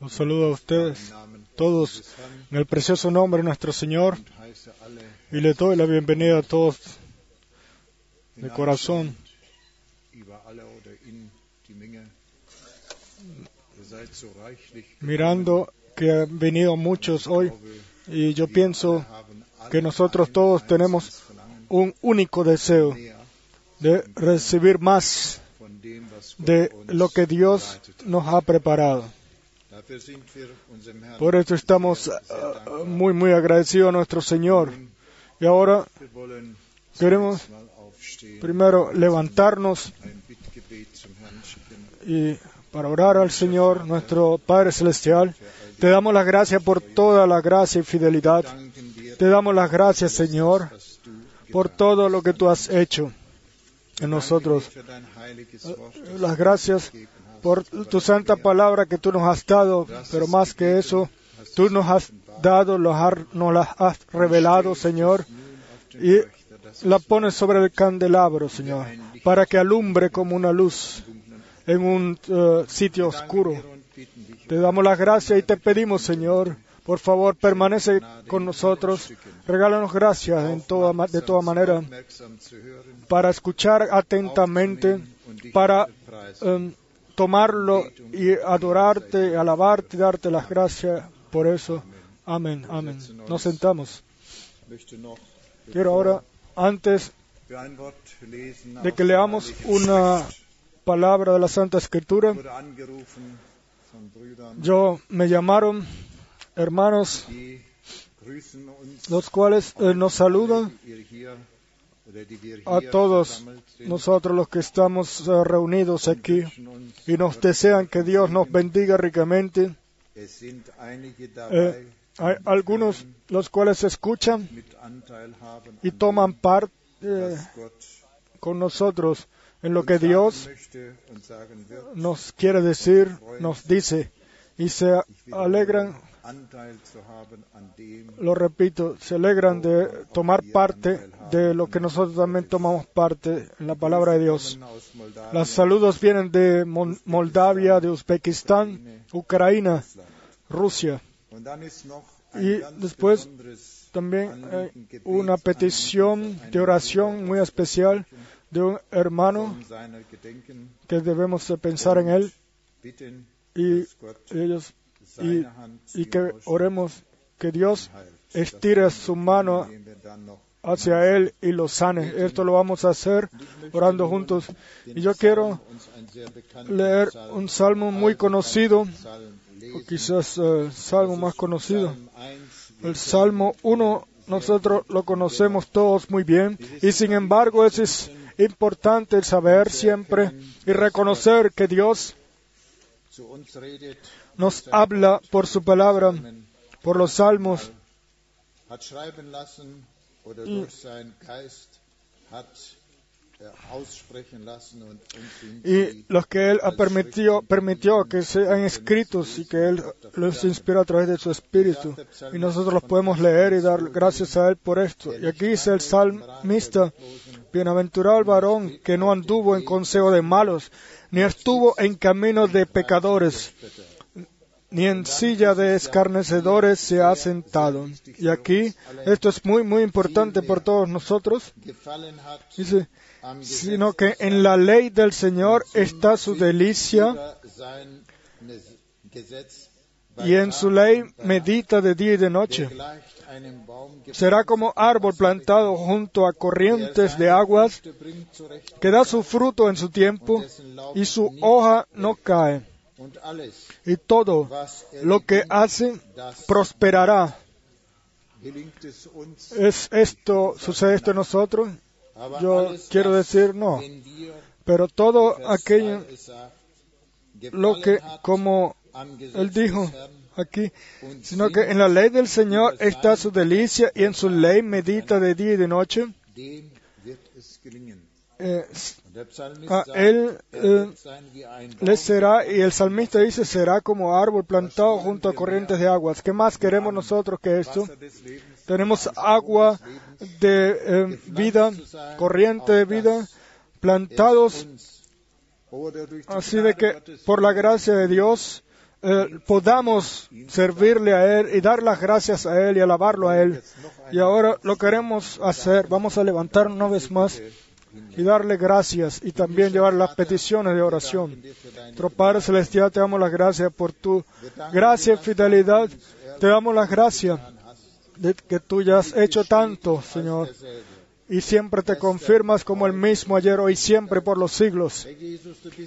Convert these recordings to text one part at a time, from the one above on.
Los saludo a ustedes todos en el precioso nombre de nuestro Señor. Y le doy la bienvenida a todos de corazón. Mirando que han venido muchos hoy y yo pienso que nosotros todos tenemos un único deseo de recibir más de lo que Dios nos ha preparado. Por eso estamos ah, dankbar. muy, muy agradecidos a nuestro Señor. Y ahora queremos primero levantarnos y para orar al Señor, nuestro Padre Celestial. Te damos las gracias por toda la gracia y fidelidad. Te damos las gracias, Señor, por todo lo que tú has hecho en nosotros. Las gracias por tu santa palabra que tú nos has dado, pero más que eso, tú nos has dado, nos las has revelado, Señor, y la pones sobre el candelabro, Señor, para que alumbre como una luz en un eh, sitio oscuro. Te damos las gracias y te pedimos, Señor, por favor, permanece con nosotros. Regálanos gracias en toda, de toda manera para escuchar atentamente, para em, tomarlo y adorarte, alabarte darte las gracias por eso. Amén, amén. Nos sentamos. Quiero ahora, antes de que leamos una palabra de la Santa Escritura, yo me llamaron hermanos, los cuales eh, nos saludan a todos nosotros los que estamos eh, reunidos aquí y nos desean que Dios nos bendiga ricamente. Eh, hay algunos los cuales escuchan y toman parte con nosotros en lo que Dios nos quiere decir, nos dice, y se alegran, lo repito, se alegran de tomar parte de lo que nosotros también tomamos parte en la palabra de Dios. Los saludos vienen de Moldavia, de Uzbekistán, Ucrania, Rusia. Y después también hay una petición de oración muy especial de un hermano que debemos de pensar en él. y ellos y, y que oremos que Dios estire su mano hacia él y lo sane. Esto lo vamos a hacer orando juntos. Y yo quiero leer un salmo muy conocido, o quizás eh, el salmo más conocido. El Salmo 1 nosotros lo conocemos todos muy bien y sin embargo es importante saber siempre y reconocer que Dios nos habla por su palabra, por los salmos hat er y los que Él ha permitido, permitió que sean escritos y que Él los inspiró a través de su Espíritu. Y nosotros los podemos leer y dar gracias a Él por esto. Y aquí dice el salmista, bienaventurado el varón que no anduvo en consejo de malos, ni estuvo en camino de pecadores, ni en silla de escarnecedores se ha sentado. Y aquí, esto es muy, muy importante por todos nosotros, dice, sino que en la ley del Señor está su delicia y en su ley medita de día y de noche. Será como árbol plantado junto a corrientes de aguas que da su fruto en su tiempo y su hoja no cae. Y todo er lo que hace prosperará. es uns ¿Es esto, sucede esto en nosotros? Yo quiero decir no. Pero todo aquello, 2 es sagt, lo que, como él dijo aquí, sino que en la ley del Señor está su delicia y en su ley medita de día y de noche. Eh, Und der Psalmist a sagt, él er eh, wird sein wie ein le Baum, será, y el salmista dice, será como árbol plantado junto a corrientes de aguas. ¿Qué más queremos nosotros que esto? Tenemos agua de eh, vida, corriente de vida, plantados die así de que por la gracia de Dios eh, podamos servirle a Él y dar las gracias a Él y alabarlo a Él. Y ahora lo queremos hacer. Vamos a levantar una vez más y darle gracias y también llevar las peticiones de oración. Nuestro Padre Celestial, te damos las gracias por tu gracia y fidelidad. Te damos las gracias de que tú ya has hecho tanto, Señor. Y siempre te confirmas como el mismo ayer, hoy, siempre por los siglos.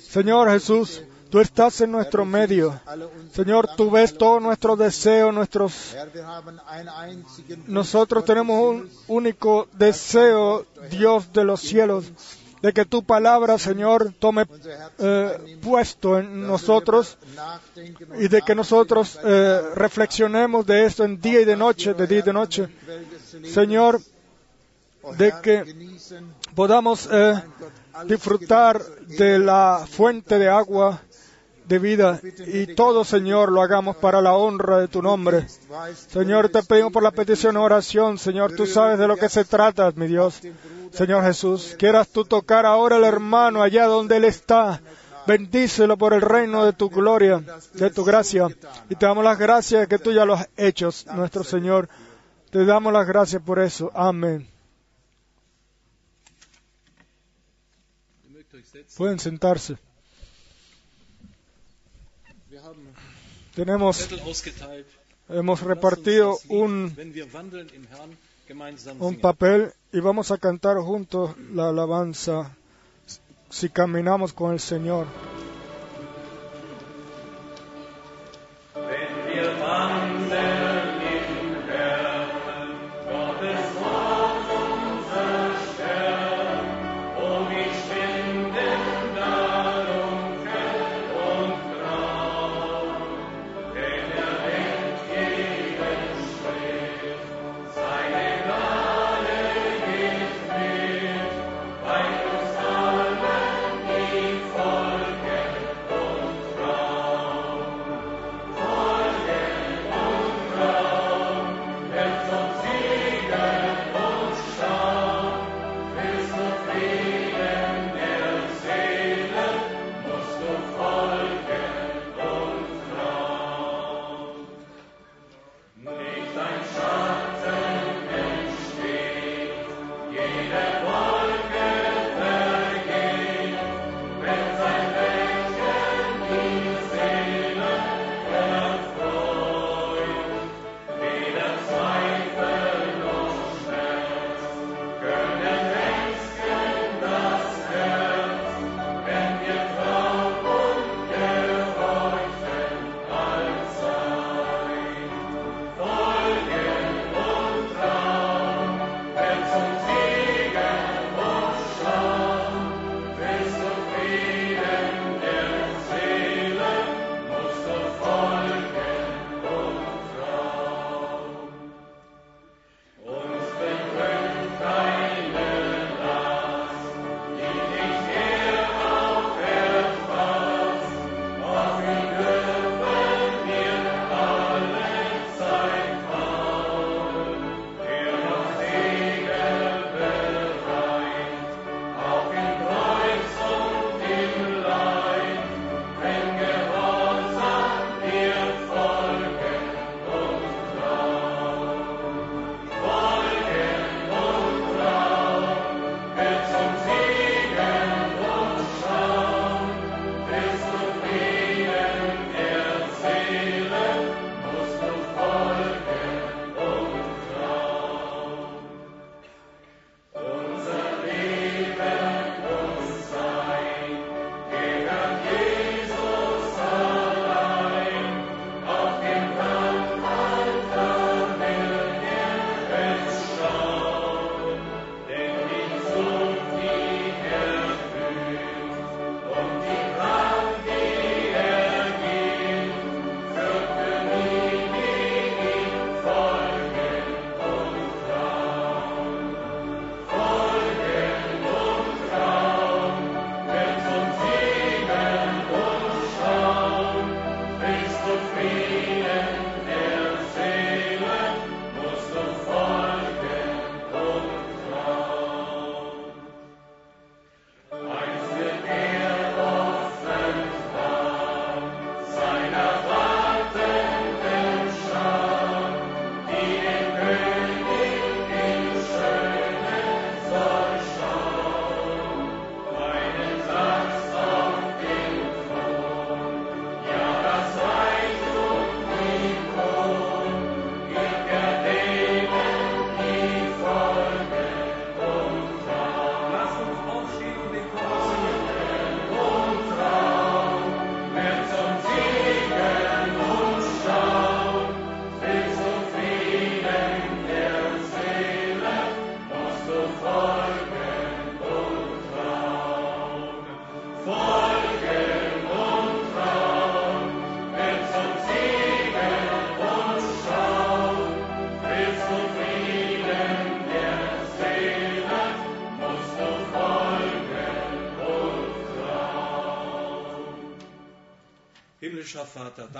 Señor Jesús, tú estás en nuestro medio. Señor, tú ves todos nuestros deseos, nuestros... Nosotros tenemos un único deseo, Dios de los cielos, de que tu palabra, Señor, tome eh, puesto en nosotros y de que nosotros eh, reflexionemos de esto en día y de noche, de día y de noche. Señor, de que podamos eh, disfrutar de la fuente de agua de vida y todo, Señor, lo hagamos para la honra de tu nombre. Señor, te pedimos por la petición de oración. Señor, tú sabes de lo que se trata, mi Dios. Señor Jesús, quieras tú tocar ahora al hermano allá donde él está. Bendícelo por el reino de tu gloria, de tu gracia. Y te damos las gracias que tú ya lo has hecho, nuestro Señor. Te damos las gracias por eso. Amén. Pueden sentarse. Tenemos, hemos repartido un, un papel y vamos a cantar juntos la alabanza si caminamos con el Señor.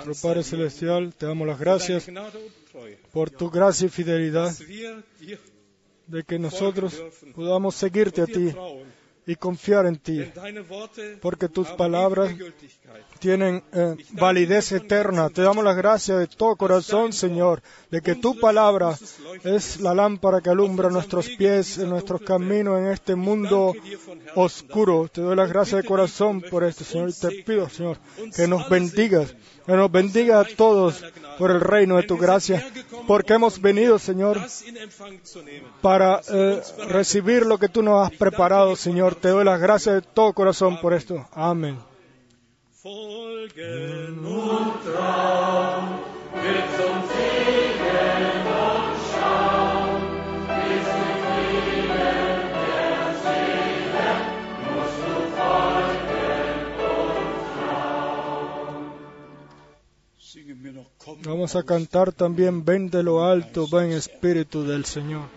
Nuestro Padre Celestial, te damos las gracias por tu gracia y fidelidad de que nosotros podamos seguirte a ti y confiar en ti, porque tus palabras tienen eh, validez eterna. Te damos las gracias de todo corazón, Señor, de que tu palabra es la lámpara que alumbra nuestros pies en nuestros caminos en este mundo oscuro. Te doy las gracias de corazón por esto, Señor, y te pido, Señor, que nos bendigas, que nos bendiga a todos por el reino de tu gracia, porque hemos venido, Señor, para eh, recibir lo que tú nos has preparado, Señor. Te doy las gracias de todo corazón por esto. Amén. Vamos a cantar también Ven de lo alto, ven Espíritu del Señor.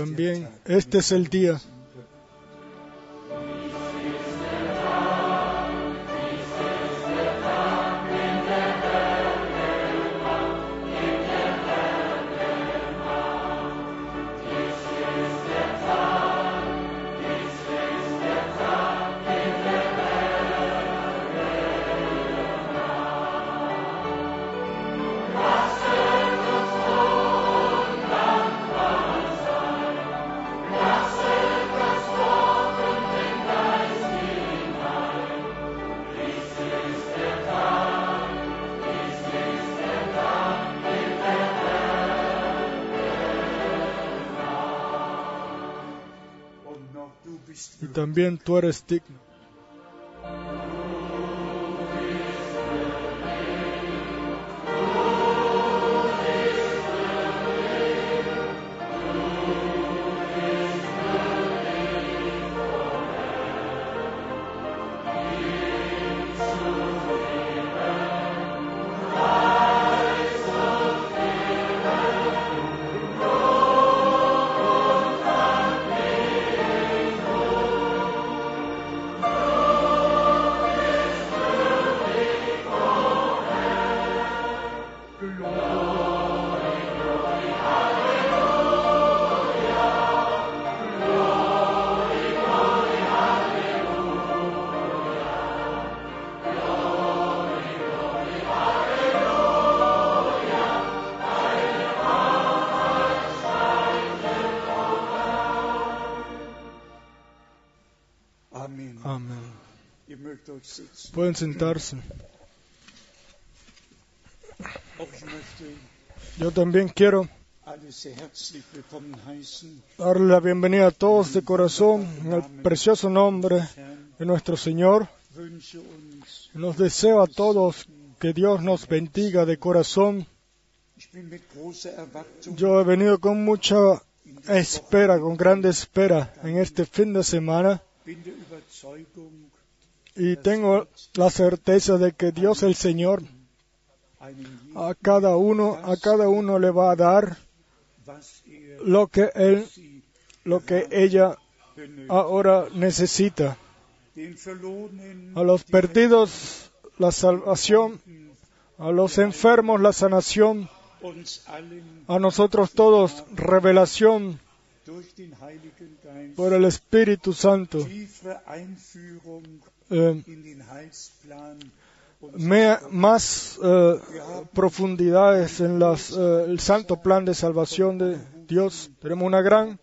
También. Este es el día también tú eres digno. Sentarse. Yo también quiero darle la bienvenida a todos de corazón en el precioso nombre de nuestro Señor. Nos deseo a todos que Dios nos bendiga de corazón. Yo he venido con mucha espera, con grande espera en este fin de semana y tengo la certeza de que Dios el Señor a cada uno, a cada uno le va a dar lo que él, lo que ella ahora necesita. A los perdidos la salvación, a los enfermos la sanación, a nosotros todos revelación por el Espíritu Santo. Eh, más eh, profundidades en las, eh, el santo plan de salvación de Dios. Tenemos una gran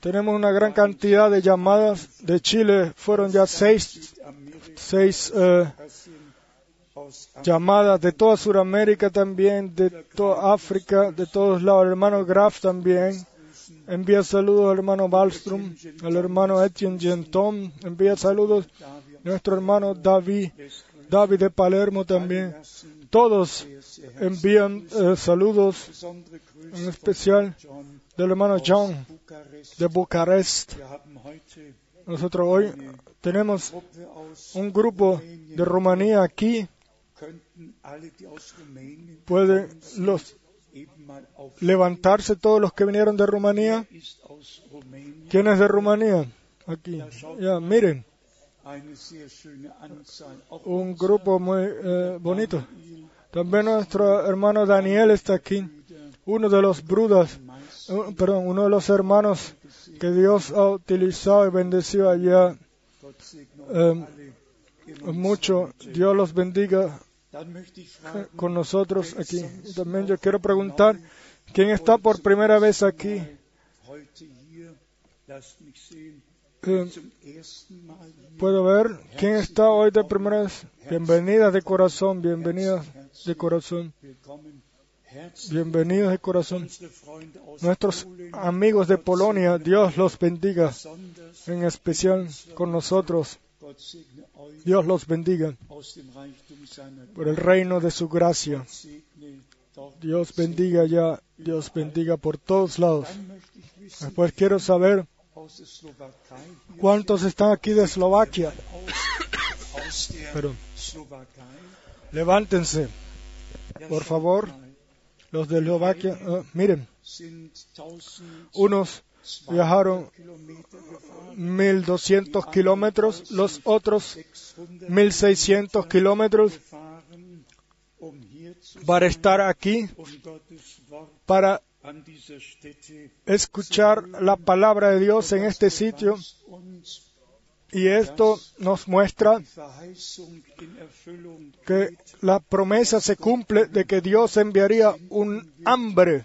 tenemos una gran cantidad de llamadas de Chile. Fueron ya seis, seis llamadas de toda Sudamérica también, de toda África, de todos lados. El hermano Graf también. Envía saludos al hermano Wallström, al hermano Etienne Genton. Envía saludos nuestro hermano David, David de Palermo también. Todos envían eh, saludos, en especial del hermano John de Bucarest. Nosotros hoy tenemos un grupo de Rumanía aquí ¿Pueden los levantarse todos los que vinieron de Rumanía? ¿Quién es de Rumanía? Aquí. Ya, miren. Un grupo muy eh, bonito. También nuestro hermano Daniel está aquí. Uno de los brudas, perdón, uno de los hermanos que Dios ha utilizado y bendecido allá. Eh, mucho. Dios los bendiga con nosotros aquí. también yo quiero preguntar, ¿quién está por primera vez aquí? Eh, ¿Puedo ver quién está hoy de primera vez? Bienvenidas de corazón, bienvenidas de corazón. Bienvenidos de corazón. Nuestros amigos de Polonia, Dios los bendiga, en especial con nosotros. Dios los bendiga por el reino de su gracia. Dios bendiga ya, Dios bendiga por todos lados. Después quiero saber cuántos están aquí de Eslovaquia. Pero levántense, por favor, los de Eslovaquia. Ah, miren, unos viajaron 1.200 kilómetros, los otros 1.600 kilómetros para estar aquí, para escuchar la palabra de Dios en este sitio. Y esto nos muestra que la promesa se cumple de que Dios enviaría un hambre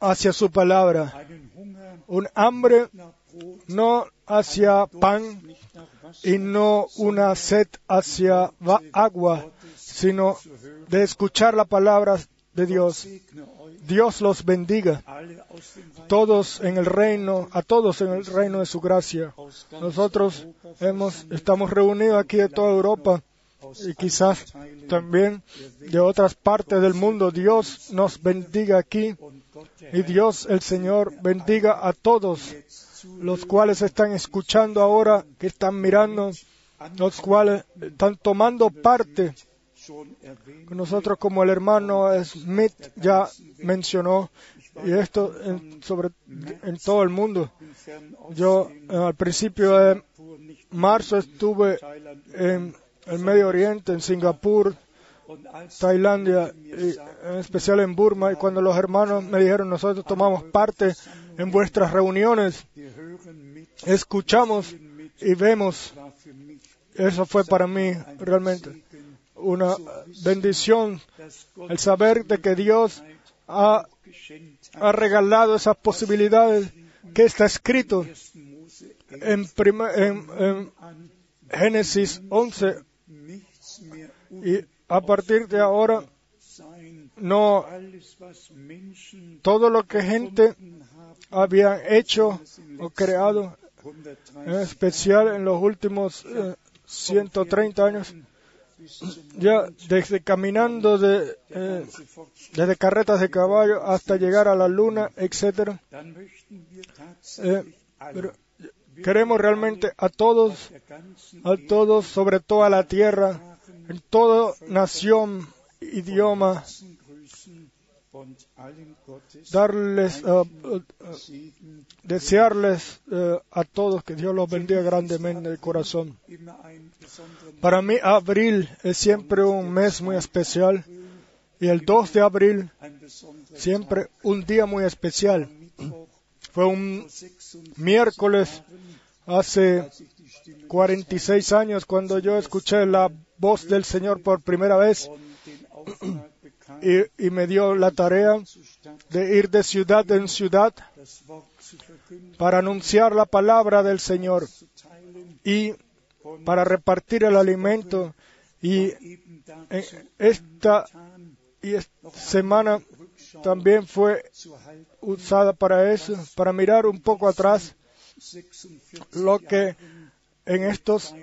hacia su palabra, un hambre no hacia pan y no una sed hacia agua, sino de escuchar la palabra de Dios. Dios los bendiga. Todos en el reino, a todos en el reino de su gracia. Nosotros hemos, estamos reunidos aquí de toda Europa y quizás también de otras partes del mundo. Dios nos bendiga aquí y Dios el Señor bendiga a todos los cuales están escuchando ahora, que están mirando, los cuales están tomando parte. Nosotros como el hermano Smith ya mencionó, y esto en, sobre, en todo el mundo. Yo al principio de marzo estuve en el Medio Oriente, en Singapur, Tailandia, en especial en Burma, y cuando los hermanos me dijeron, nosotros tomamos parte en vuestras reuniones, escuchamos y vemos, eso fue para mí realmente una bendición, el saber de que Dios ha, ha regalado esas posibilidades que está escrito en, en Génesis 11, y a partir de ahora, no todo lo que gente había hecho o creado, en especial en los últimos 130 eh, años, ya desde caminando de, eh, desde carretas de caballo hasta llegar a la luna, etc. Eh, queremos realmente a todos, a todos sobre toda la tierra, en toda nación, idioma, darles, uh, uh, desearles uh, a todos que Dios los bendiga grandemente de corazón. Para mí, abril es siempre un mes muy especial y el 2 de abril siempre un día muy especial. Fue un miércoles hace 46 años cuando yo escuché la voz del Señor por primera vez y, me dio la tarea de ir de ciudad en ciudad para anunciar la palabra del Señor y para repartir el alimento. Y esta, y esta semana también fue usada para eso, para mirar un poco atrás lo que en estos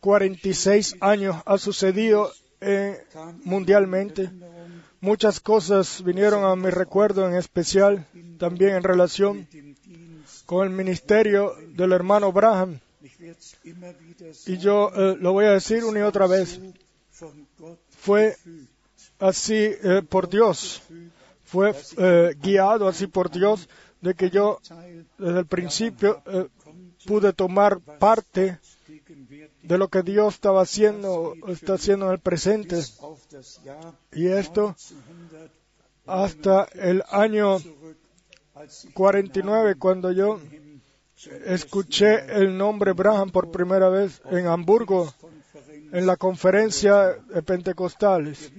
46 años ha sucedido eh, mundialmente. Muchas cosas vinieron a mi recuerdo, en especial también en relación con el ministerio del hermano Braham. Y yo eh, lo voy a decir una y otra vez. Fue así eh, por Dios, fue guiado así por Dios, de que yo desde el principio pude tomar parte de lo que Dios estaba haciendo, está haciendo en el presente. Y esto hasta el año 49, cuando yo escuché el nombre Braham por primera vez en Hamburgo, en la conferencia de Pentecostales.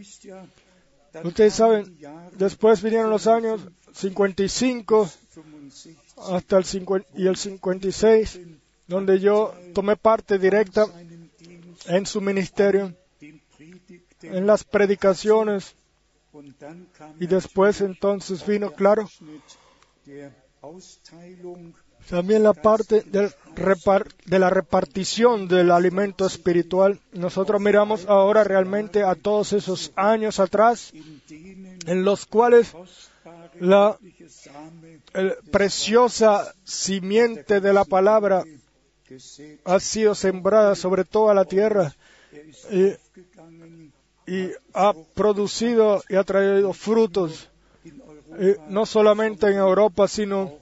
Ustedes saben, después vinieron los años 55 hasta el 50 y el 56, donde yo tomé parte directa en su ministerio, en las predicaciones, y después entonces vino, claro, también la parte de la repartición del alimento espiritual. Nosotros miramos ahora realmente a todos esos años atrás en los cuales la preciosa simiente de la palabra ha sido sembrada sobre toda la tierra y, ha producido y ha traído frutos, no solamente en Europa, sino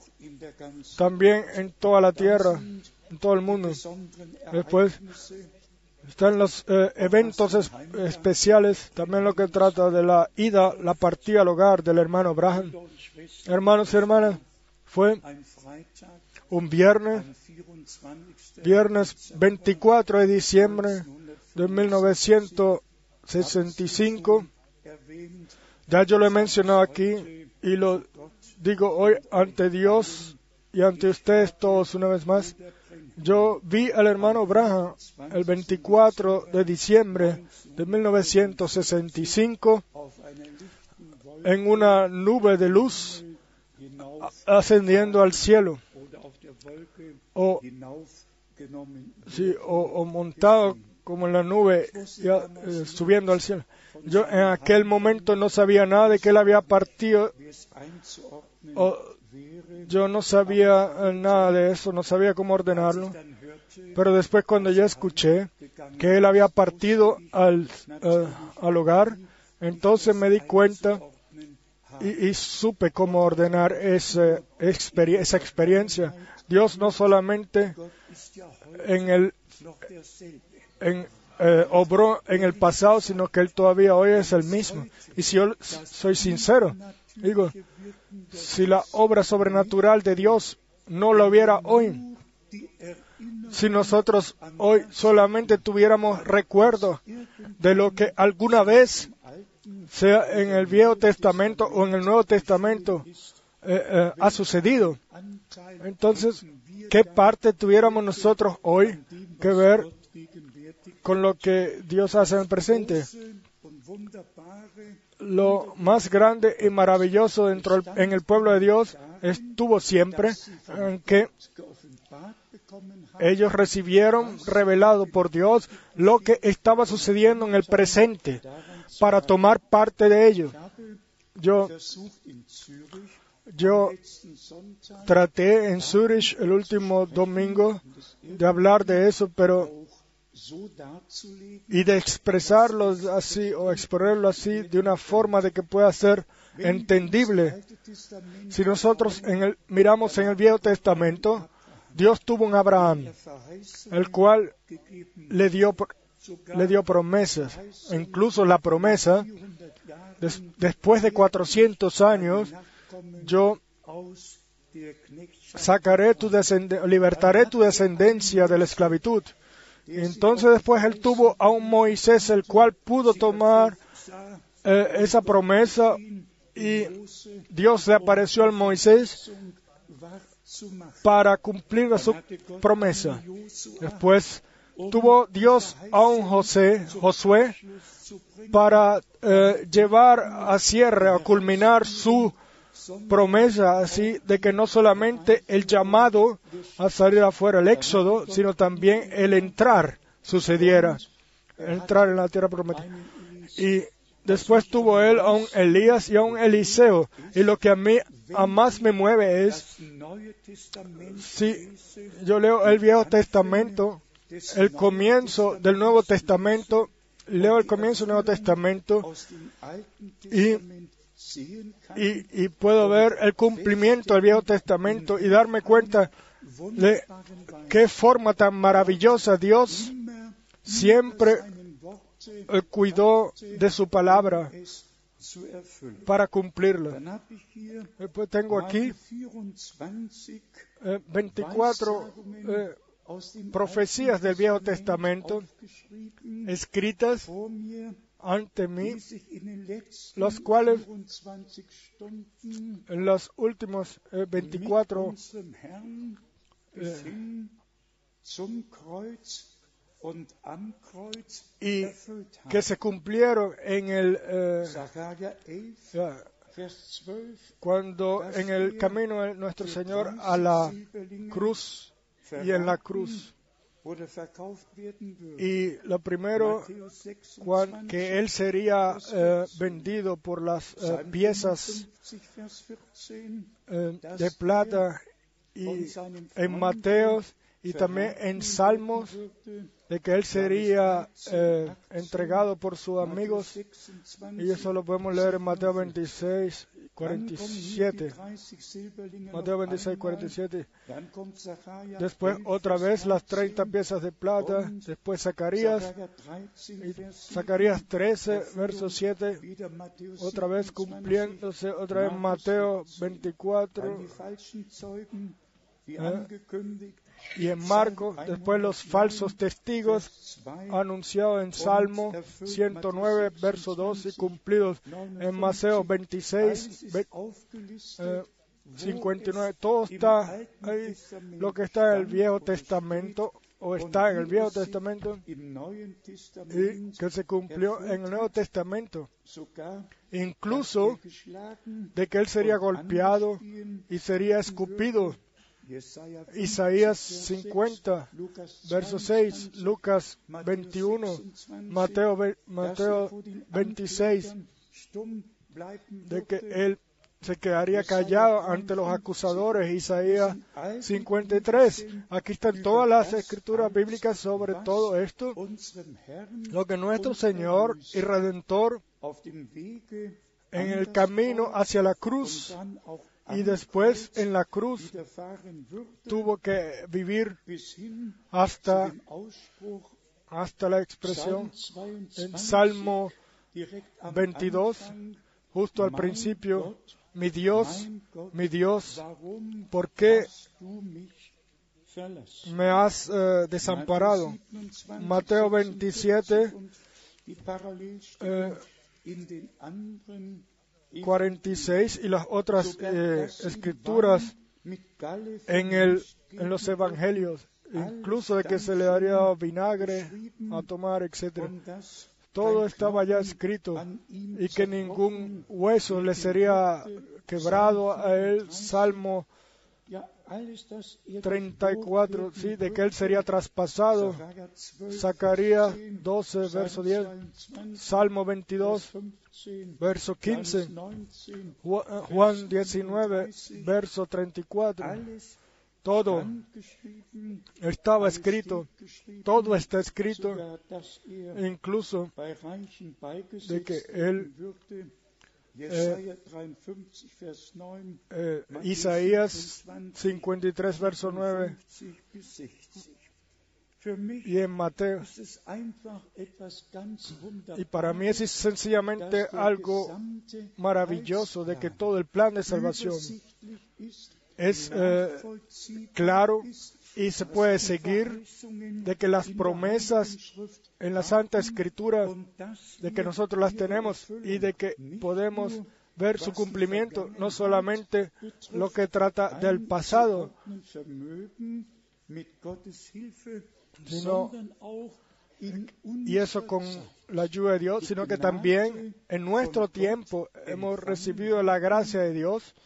también en toda la tierra, en todo el mundo. Después están los eh, eventos especiales, también lo que trata de la ida, la partida al hogar del hermano Braham. Hermanos y hermanas, fue un viernes, viernes 24 de diciembre de 1965. Ya yo lo he mencionado aquí y lo digo hoy ante Dios y ante ustedes todos una vez más. Yo vi al hermano Braham el 24 de diciembre de 1965 en una nube de luz ascendiendo al cielo o, o, montado como en la nube eh, subiendo al cielo. Yo en aquel momento no sabía nada de que él había partido yo no sabía eh, nada de eso, no sabía cómo ordenarlo. Pero después cuando ya escuché que él había partido al, eh, al hogar, entonces me di cuenta y, supe cómo ordenar esa, esa experiencia. Dios no solamente en el, eh, obró en el pasado, sino que Él todavía hoy es el mismo. Y si yo soy sincero, digo, si la obra sobrenatural de Dios no lo hubiera hoy, si nosotros hoy solamente tuviéramos recuerdo de lo que alguna vez, sea en el Viejo Testamento o en el Nuevo Testamento, eh, eh, ha sucedido, entonces, ¿qué parte tuviéramos nosotros hoy que ver con lo que Dios hace en el presente? lo más grande y maravilloso dentro en el pueblo de Dios estuvo siempre en que ellos recibieron revelado por Dios lo que estaba sucediendo en el presente para tomar parte de ello. Yo Yo traté en Zurich el último domingo de hablar de eso, pero y de expresarlo así o exponerlo así de una forma de que pueda ser entendible. Si nosotros en el, miramos en el Viejo Testamento, Dios tuvo un Abraham, el cual le dio, le dio promesas, incluso la promesa, después de 400 años, yo sacaré tu libertaré tu descendencia de la esclavitud. Entonces después él tuvo a un Moisés el cual pudo tomar eh, esa promesa y Dios le apareció al Moisés para cumplir su promesa. Después tuvo Dios a un José, Josué para eh, llevar a cierre, a culminar su promesa así de que no solamente el llamado a salir afuera, el éxodo, sino también el entrar sucediera, entrar en la tierra prometida. Y después tuvo él a un Elías y a un Eliseo. Y lo que a mí a más me mueve es, si yo leo el Viejo Testamento, el comienzo del Nuevo Testamento, leo el comienzo del Nuevo Testamento y y, puedo ver el cumplimiento del Viejo Testamento y darme cuenta de qué forma tan maravillosa Dios siempre eh, cuidó de su palabra para cumplirla. Después tengo aquí 24 eh, profecías del Viejo Testamento escritas ante mí, los cuales en los últimos 24 eh, y que se cumplieron en el eh, cuando en el camino de nuestro Señor a la cruz y en la cruz y lo primero, que él sería eh, vendido por las eh, piezas eh, de plata y en Mateos y también en Salmos de que él sería entregado por sus amigos. Y eso lo podemos leer en Mateo 26 47. Mateo 26, 47. Después otra vez las 30 piezas de plata. Después Zacarías. Zacarías 13, verso 7. Otra vez cumpliéndose. Otra vez Mateo 24 y en Marcos, después los falsos testigos anunciados en Salmo 109, verso 12, cumplidos en Mateo 26, 59. Todo está ahí, lo que está en el Viejo Testamento o está en el Viejo Testamento y que se cumplió en el Nuevo Testamento. Incluso de que él sería golpeado y sería escupido Isaías 50, verso 6, Lucas 21, Mateo, Mateo 26, de que él se quedaría callado ante los acusadores. Isaías 53. Aquí están todas las escrituras bíblicas sobre todo esto. Lo que nuestro Señor y Redentor en el camino hacia la cruz y después en la cruz tuvo que vivir hasta, hasta la expresión en Salmo 22, justo al principio, mi Dios, mi Dios, ¿por qué me has eh, desamparado? Mateo 27, 46 y las otras eh, escrituras en, el, en los evangelios, incluso de que se le daría vinagre a tomar, etc. Todo estaba ya escrito y que ningún hueso le sería quebrado a él. Salmo 34, sí, de que Él sería traspasado. Zacarías 12, verso 10. Salmo 22, verso 15. Juan 19, verso 34. Todo estaba escrito, todo está escrito, incluso de que Él eh, eh, Isaías 53, verso 9, y en Mateo. Y para mí es sencillamente algo maravilloso de que todo el plan de salvación es eh, claro y se puede seguir de que las promesas en la Santa Escritura, de que nosotros las tenemos y de que podemos ver su cumplimiento, no solamente lo que trata del pasado, sino y eso con la ayuda de Dios, sino que también en nuestro tiempo hemos recibido la gracia de Dios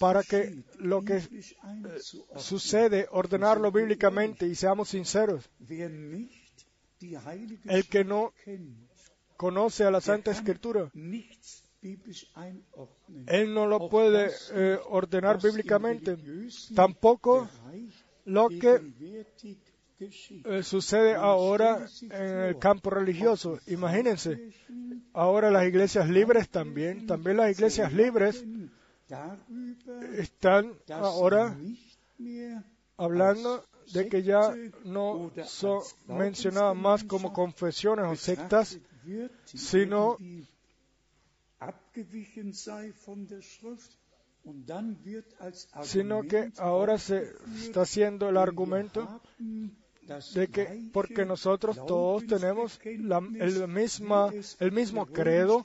para que lo que eh, sucede, ordenarlo bíblicamente y seamos sinceros. El que no conoce a la Santa Escritura, él no lo puede eh, ordenar bíblicamente. Tampoco lo que eh, sucede ahora en el campo religioso. Imagínense, ahora las iglesias libres también, también las iglesias libres están ahora hablando de que ya no son mencionadas más como confesiones o sectas, sino sino que ahora se está haciendo el argumento de que porque nosotros todos tenemos la, el, misma, el mismo credo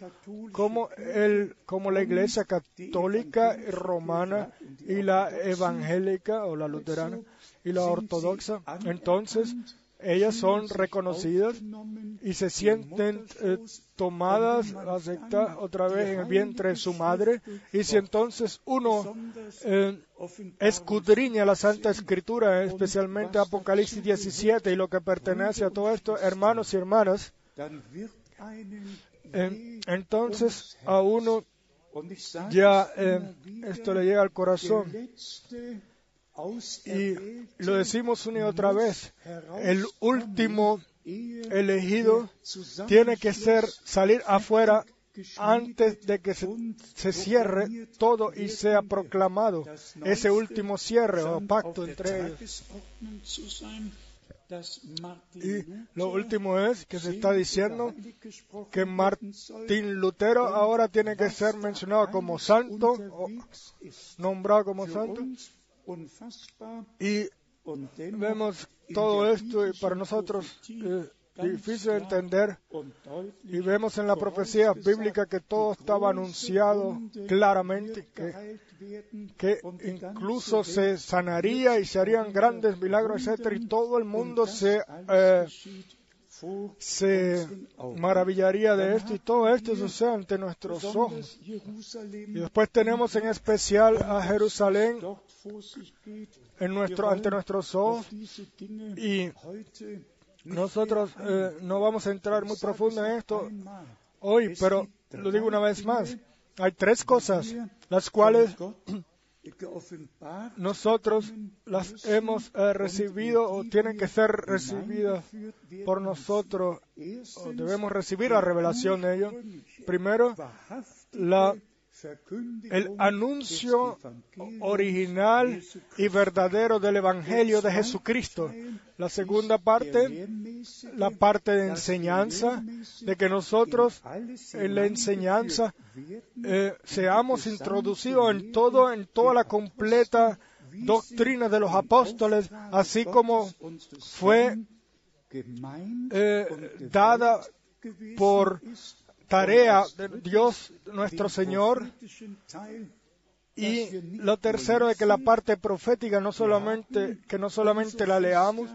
como, el, como la iglesia católica romana y la evangélica o la luterana y la ortodoxa. Entonces, ellas son reconocidas y se sienten eh, tomadas, aceptadas otra vez en el vientre de su madre. Y si entonces uno eh, escudriña la Santa Escritura, especialmente Apocalipsis 17 y lo que pertenece a todo esto, hermanos y hermanas, eh, entonces a uno ya esto le llega al corazón y lo decimos una y otra vez, el último elegido tiene que ser salir afuera antes de que se, cierre todo y sea proclamado ese último cierre o pacto entre ellos. Y lo último es que se está diciendo que Martín Lutero ahora tiene que ser mencionado como santo o nombrado como santo y vemos todo esto y para nosotros es difícil de entender y vemos en la profecía bíblica que todo estaba anunciado claramente, que, que incluso se sanaría y se harían grandes milagros, etc. Y todo el mundo se eh, se maravillaría de esto y todo esto sucede ante nuestros ojos. Y después tenemos en especial a Jerusalén en nuestro, ante nuestros ojos y nosotros eh, no vamos a entrar muy profundo en esto hoy, pero lo digo una vez más. Hay tres cosas las cuales nosotros las hemos eh, recibido o tienen que ser recibidas por nosotros. O debemos recibir la revelación de ello. Primero, la el anuncio original y verdadero del Evangelio de Jesucristo. La segunda parte, la parte de enseñanza, de que nosotros en la enseñanza eh, seamos introducidos en todo, en toda la completa doctrina de los apóstoles, así como fue eh, dada por tarea de Dios nuestro Señor. Y lo tercero de que la parte profética no solamente, que no solamente la leamos,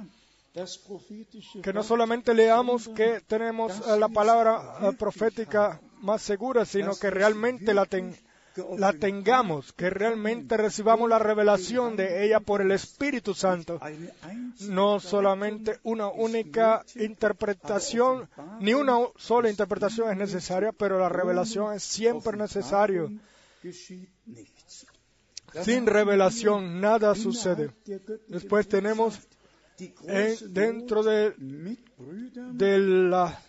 que no solamente leamos que tenemos la palabra profética más segura, sino que realmente la, la tengamos, que realmente recibamos la revelación de ella por el Espíritu Santo. No solamente una única interpretación, ni una sola interpretación es necesaria, pero la revelación es siempre necesario. Sin revelación nada sucede. Después tenemos dentro de, de la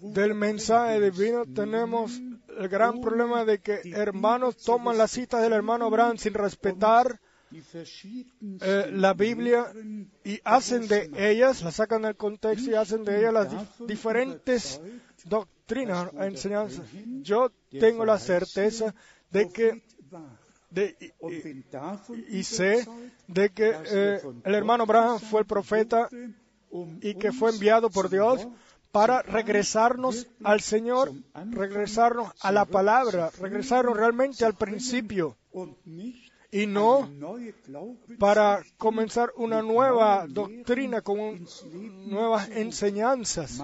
del mensaje divino tenemos el gran problema de que hermanos toman las citas del hermano Abraham sin respetar eh, la Biblia y hacen de ellas, la sacan del contexto y hacen de ellas las diferentes doctrinas, enseñanzas. Yo tengo la certeza de que y, sé de que eh, el hermano Abraham fue el profeta y que fue enviado por Dios para regresarnos al Señor, regresarnos a la palabra, regresarnos realmente al principio y no para comenzar una nueva doctrina con nuevas enseñanzas.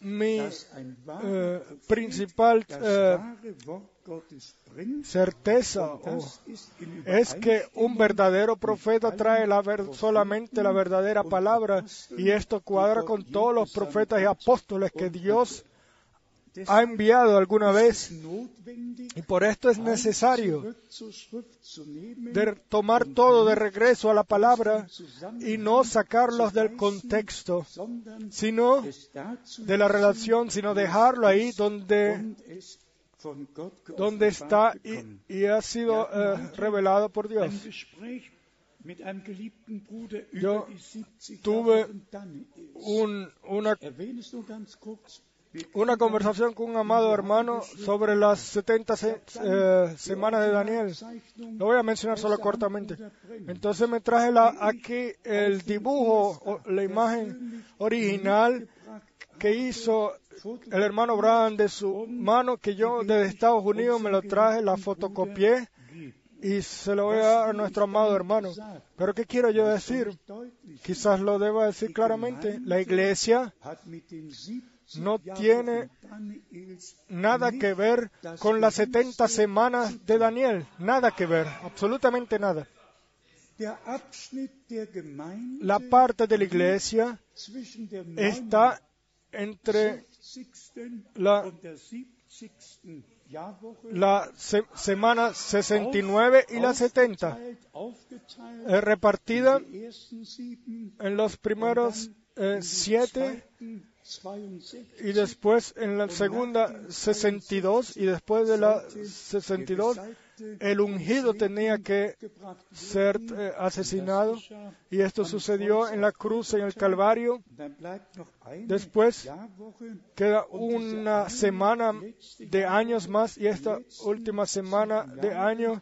Mi eh, principal eh, certeza es que un verdadero profeta trae la solamente la verdadera palabra y esto cuadra con todos los profetas y apóstoles que Dios ha enviado alguna vez. Y por esto es necesario tomar todo de regreso a la palabra y no sacarlos del contexto, sino de la relación, sino dejarlo ahí donde donde está y, ha sido eh, revelado por Dios. Yo tuve un, una, una conversación con un amado hermano sobre las 70 eh, semanas de Daniel. Lo voy a mencionar solo cortamente. Entonces me traje la, aquí el dibujo, la imagen original que hizo el hermano Brown de su mano, que yo desde Estados Unidos me lo traje, la fotocopié y se lo voy a dar a nuestro amado hermano. Pero ¿qué quiero yo decir? Quizás lo deba decir claramente. La iglesia no tiene nada que ver con las 70 semanas de Daniel. Nada que ver, absolutamente nada. La parte de la iglesia está entre la, la semana 69 y la 70, es repartida en los primeros eh, siete y después en la segunda 62 y después de la 62 el ungido tenía que ser eh, asesinado y esto sucedió en la cruz en el Calvario. Después queda una semana de años más y esta última semana de años,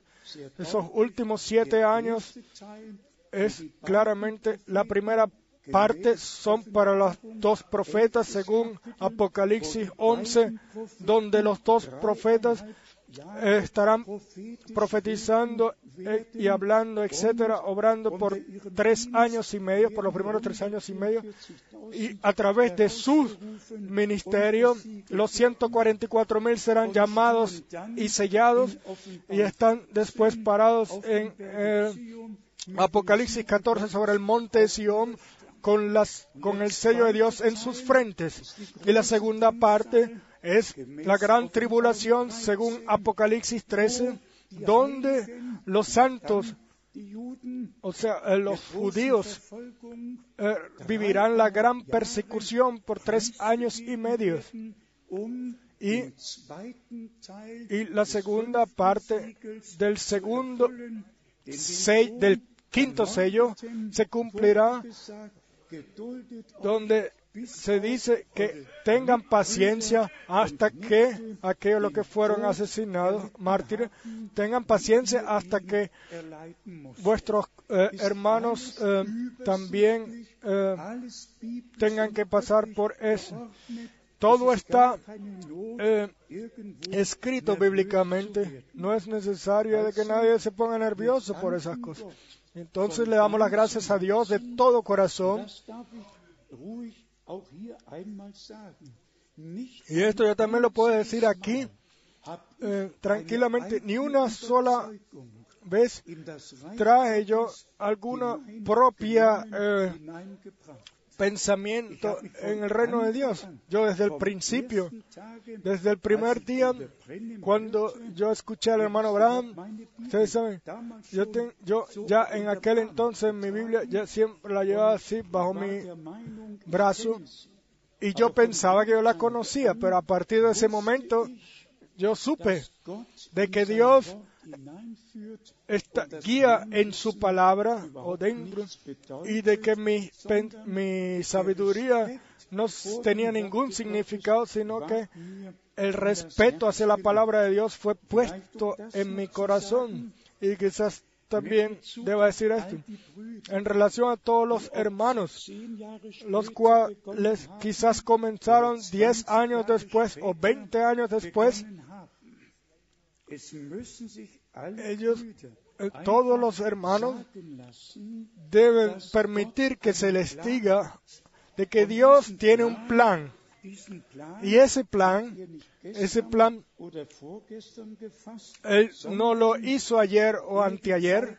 esos últimos siete años, es claramente la primera parte son para los dos profetas según Apocalipsis 11, donde los dos profetas estarán profetizando eh, y hablando, etcétera, obrando por tres años y medio, por los primeros tres años y medio, y a través de su ministerio, los 144 mil serán llamados y sellados y están después parados en Apocalipsis 14 sobre el monte de Sion con, las, con el sello de Dios en sus frentes. Y la segunda parte es la gran tribulación según Apocalipsis 13, donde los santos, o sea, eh, los judíos, eh, vivirán la gran persecución por tres años y medio. Y, y la segunda parte del segundo del quinto sello se cumplirá donde se dice que tengan paciencia hasta que aquellos los que fueron asesinados, mártires, tengan paciencia hasta que vuestros eh, hermanos eh, también eh, tengan que pasar por eso. Todo está escrito bíblicamente. No es necesario de que nadie se ponga nervioso por esas cosas. Entonces le damos las gracias a Dios de todo corazón Y esto yo también lo puedo decir aquí eh, tranquilamente. Ni una sola vez traje yo alguna propia eh, pensamiento en el reino de Dios. Yo desde el principio, desde el primer día, cuando yo escuché al hermano Abraham, ustedes saben, yo, yo ya en aquel entonces mi Biblia ya siempre la llevaba así bajo mi brazo. Y yo pensaba que yo la conocía, pero a partir de ese momento yo supe de que Dios esta guía en su palabra o dentro y de que mi, mi sabiduría no tenía ningún significado, sino que el respeto hacia la palabra de Dios fue puesto en mi corazón. Y quizás también deba decir esto. En relación a todos los hermanos, los cuales quizás comenzaron 10 años después o 20 años después, ellos, eh, todos los hermanos, deben permitir que se les diga de que Dios tiene un plan. Y ese plan, ese plan, Él no lo hizo ayer o anteayer,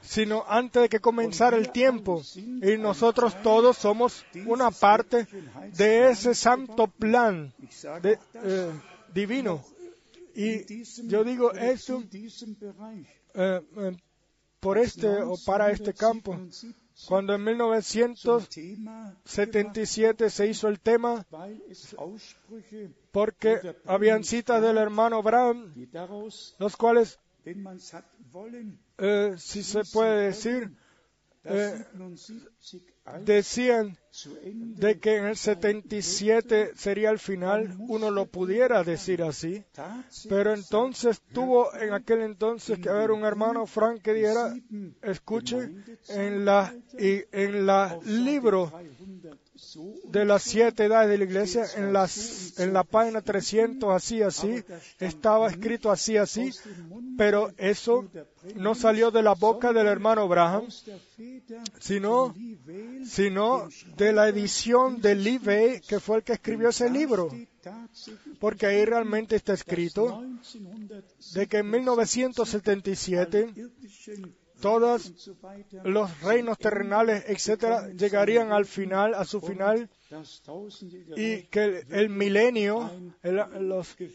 sino antes de que comenzara el tiempo. Y nosotros todos somos una parte de ese santo plan de, eh, divino. Y yo digo esto eh, eh, por este o para este campo. Cuando en 1977 se hizo el tema, porque habían citas del hermano Brown, los cuales, eh, si se puede decir, eh, decían de que en el 77 sería el final, uno lo pudiera decir así, pero entonces tuvo en aquel entonces que haber un hermano Frank que dijera, escuche, en la, y en la libro de las siete edades de la iglesia, en, las, en la página 300, así, así, estaba escrito así, así, pero eso no salió de la boca del hermano Abraham, sino, sino de la edición de Lee que fue el que escribió ese libro. Porque ahí realmente está escrito de que en 1977 todos los reinos terrenales, etcétera, llegarían al final, a su final, y que el, milenio, el,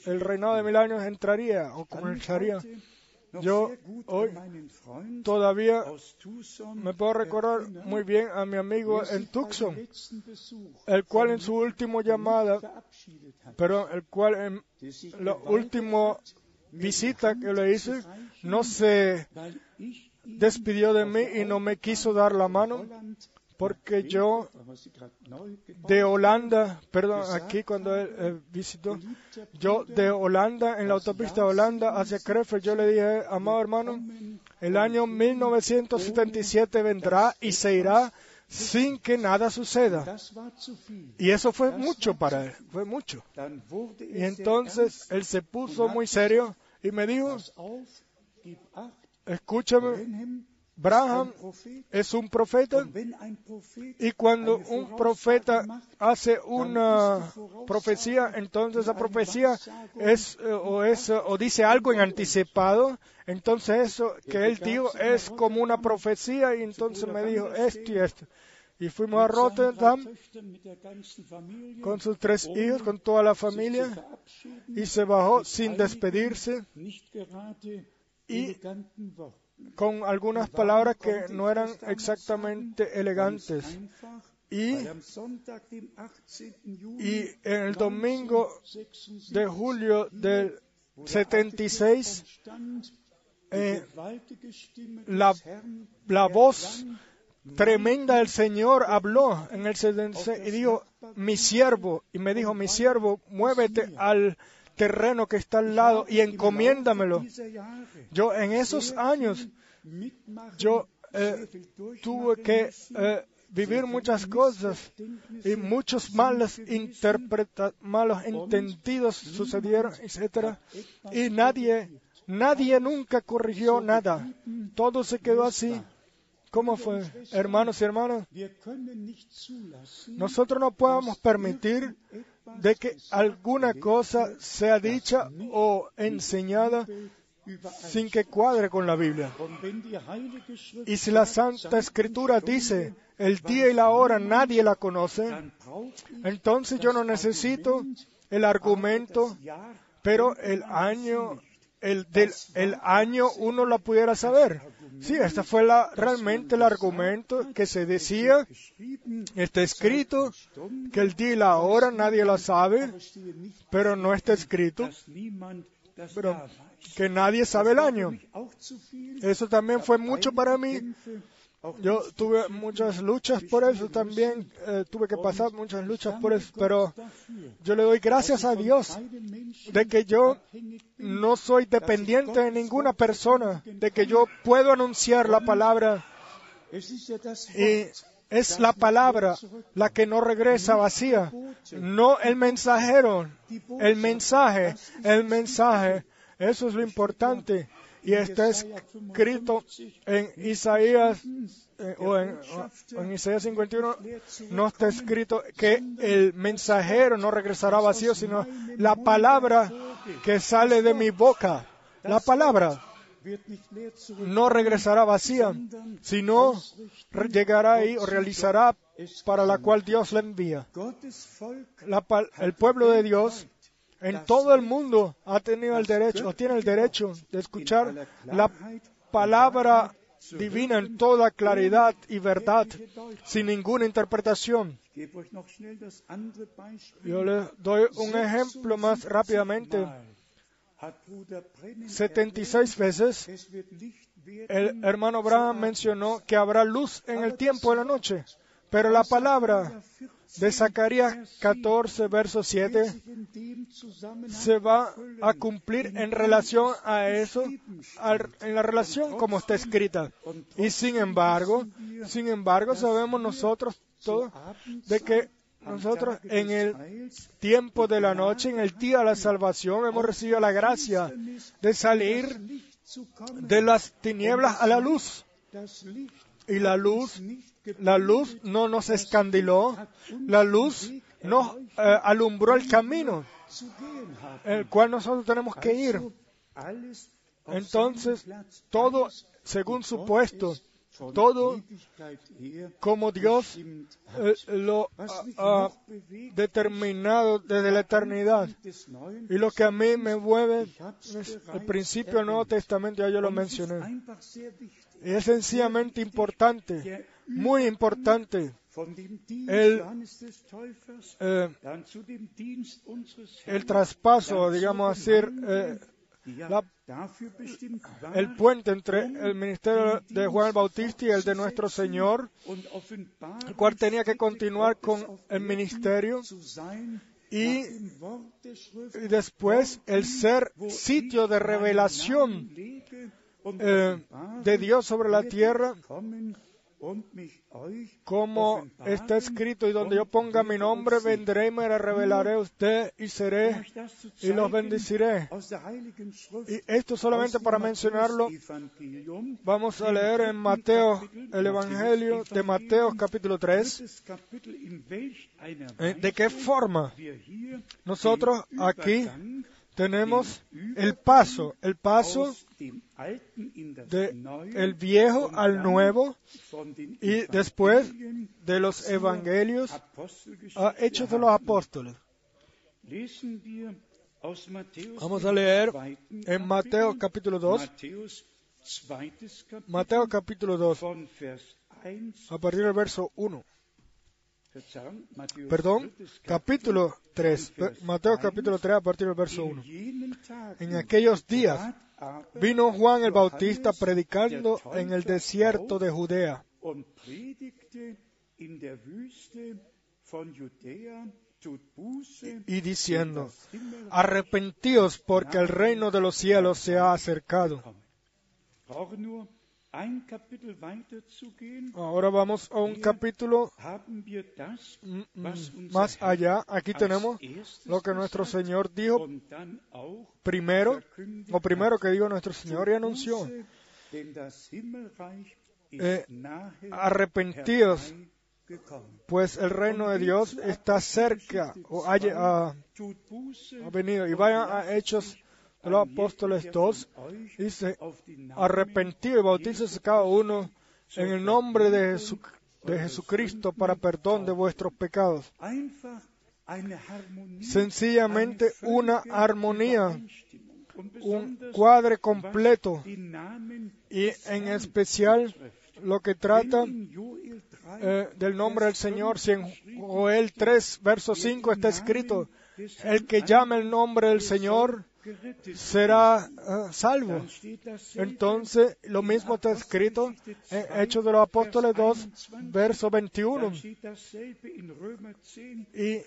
el, reinado de mil años entraría o comenzaría. Yo hoy todavía me puedo recordar muy bien a mi amigo en Tucson, el cual en su último llamada, pero el cual en la última visita que le hice, no se despidió de mí y no me quiso dar la mano porque yo de Holanda, perdón, aquí cuando él visitó, yo de Holanda, en la autopista de Holanda hacia Krefeld, yo le dije, amado hermano, el año 1977 vendrá y se irá sin que nada suceda. Y eso fue mucho para él, fue mucho. Y entonces él se puso muy serio y me dijo, Escúchame, Braham es un profeta y cuando un profeta hace una profecía, entonces esa profecía es eh, o, es o dice algo en anticipado, entonces eso que él dijo es como una profecía y entonces me dijo esto y esto. Y fuimos a Rotterdam con sus tres hijos, con toda la familia, y se bajó sin despedirse y con algunas palabras que no eran exactamente elegantes. Y, y en el domingo de julio del 76, eh, la, la voz tremenda del Señor habló en el 76 y dijo, mi siervo, y me dijo, mi siervo, muévete al terreno que está al lado y encomiéndamelo. Yo en esos años, yo eh, tuve que eh, vivir muchas cosas y muchos malos malos entendidos sucedieron, etcétera, y nadie, nadie nunca corrigió nada. Todo se quedó así ¿Cómo fue? Hermanos y hermanas, nosotros no podemos permitir de que alguna cosa sea dicha o enseñada sin que cuadre con la Biblia. Y si la Santa Escritura dice el día y la hora nadie la conoce, entonces yo no necesito el argumento, pero el año, el del el año uno la pudiera saber. Sí, este fue la, realmente el argumento que se decía, está escrito, que el día y la hora nadie la sabe, pero no está escrito, pero que nadie sabe el año. Eso también fue mucho para mí. Yo tuve muchas luchas por eso también, eh, tuve que pasar muchas luchas por eso, pero yo le doy gracias a Dios de que yo no soy dependiente de ninguna persona, de que yo puedo anunciar la palabra. Y es la palabra la que no regresa vacía, no el mensajero, el mensaje, el mensaje, eso es lo importante y está escrito en Isaías eh, o en, en, Isaías 51 no está escrito que el mensajero no regresará vacío, sino la palabra que sale de mi boca, la palabra no regresará vacía, sino llegará ahí o realizará para la cual Dios la envía. El pueblo de Dios en todo el mundo ha tenido el derecho, o tiene el derecho de escuchar la palabra divina en toda claridad y verdad, sin ninguna interpretación. Yo les doy un ejemplo más rápidamente. 76 veces el hermano Abraham mencionó que habrá luz en el tiempo de la noche, pero la palabra de Zacarías 14, verso 7, se va a cumplir en relación a eso, en la relación como está escrita. Y sin embargo, sin embargo, sabemos nosotros todos de que nosotros en el tiempo de la noche, en el día de la salvación, hemos recibido la gracia de salir de las tinieblas a la luz. Y la luz la luz no nos escandiló, la luz nos eh, alumbró el camino, el cual nosotros tenemos que ir. Entonces, todo según su puesto, todo como Dios eh, lo ha determinado desde la eternidad. Y lo que a mí me mueve es el principio del Nuevo Testamento, ya yo lo mencioné. Y es sencillamente importante muy importante. El, eh, el traspaso, digamos así, eh, el puente entre el ministerio de Juan el Bautista y el de nuestro Señor, el cual tenía que continuar con el ministerio y, y después el ser sitio de revelación eh, de Dios sobre la tierra como está escrito, y donde yo ponga mi nombre, vendré y me revelaré a usted y seré y los bendeciré. Y esto solamente para mencionarlo, vamos a leer en Mateo, el Evangelio de Mateo capítulo 3, eh, de qué forma nosotros aquí tenemos el paso, el paso de el viejo al nuevo y después de los evangelios a hechos de los apóstoles. Vamos a leer en Mateo capítulo 2, Mateo capítulo 2, a partir del verso 1. Perdón, capítulo 3, Mateo capítulo 3 a partir del verso 1. En aquellos días vino Juan el Bautista predicando en el desierto de Judea y diciendo, arrepentíos porque el reino de los cielos se ha acercado. Ahora vamos a un capítulo más allá. Aquí tenemos lo que nuestro Señor dijo primero, o primero que dijo nuestro Señor y anunció. eh, arrepentidos, pues el reino de Dios está cerca o ha, ha, ha venido. Y vayan a Hechos los Apóstoles 2, dice, arrepentido y bautícese cada uno en el nombre de Jesucristo para perdón de vuestros pecados. Sencillamente una armonía, un cuadre completo y en especial lo que trata eh, del nombre del Señor. Si en Joel 3, verso 5 está escrito, el que llame el nombre del Señor será uh, salvo. Entonces, lo mismo está escrito en Hechos de los Apóstoles 2, verso 21. Y,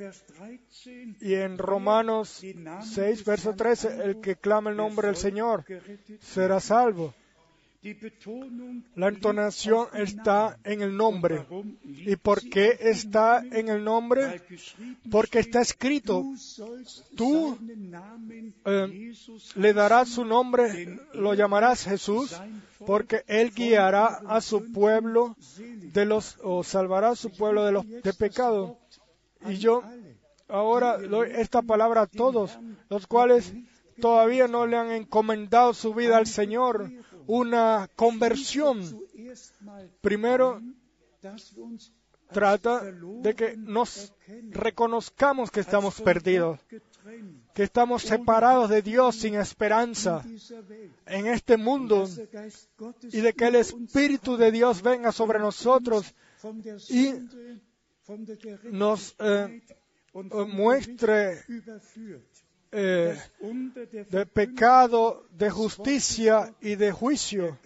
y en Romanos 6, verso 13, el que clama el nombre del Señor será salvo. La entonación está en el nombre. ¿Y por qué está en el nombre? Porque está escrito, tú eh, le darás su nombre, lo llamarás Jesús, porque Él guiará a su pueblo de los, o salvará a su pueblo de los de pecado. Y yo ahora doy esta palabra a todos, los cuales todavía no le han encomendado su vida al Señor una conversión. Primero, trata de que nos reconozcamos que estamos perdidos, que estamos separados de Dios sin esperanza en este mundo y de que el Espíritu de Dios venga sobre nosotros y nos eh, muestre eh, de pecado, de justicia y de juicio.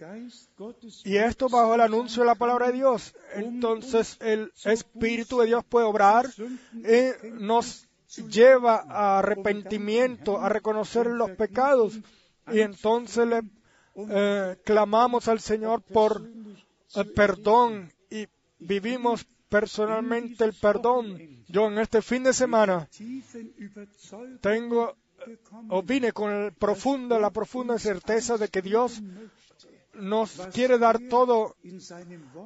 Y esto bajo el anuncio de la palabra de Dios. Entonces el Espíritu de Dios puede obrar y nos lleva a arrepentimiento, a reconocer los pecados. Y entonces le eh, clamamos al Señor por el perdón y vivimos personalmente el perdón. Yo en este fin de semana tengo o vine con el profunda, la profunda certeza de que Dios nos quiere dar todo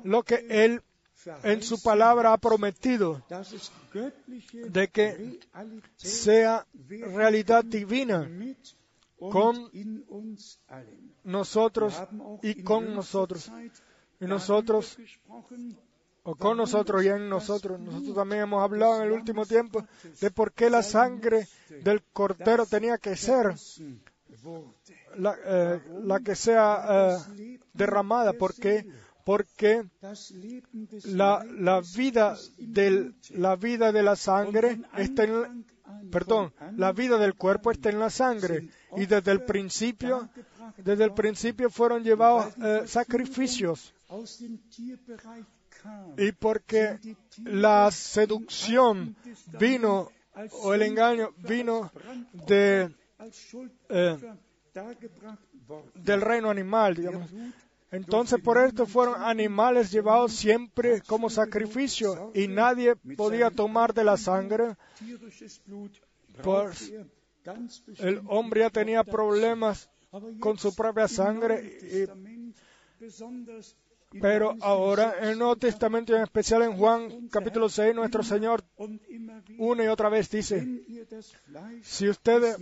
lo que Él en su palabra ha prometido, de que sea realidad divina con nosotros y con nosotros. Y nosotros con nosotros y en nosotros. Nosotros también hemos hablado en el último tiempo de por qué la sangre del cordero tenía que ser la, eh, la que sea eh, derramada. ¿Por qué? Porque la, la, vida del, la vida de la sangre está en, perdón, la vida del cuerpo está en la sangre. Y desde el principio, desde el principio fueron llevados eh, sacrificios y porque la seducción vino, o el engaño vino de, eh, del reino animal, digamos. Entonces por esto fueron animales llevados siempre como sacrificio y nadie podía tomar de la sangre. Pues el hombre ya tenía problemas con su propia sangre y pero ahora en el Nuevo Testamento, en especial en Juan capítulo 6, nuestro Señor una y otra vez dice, si ustedes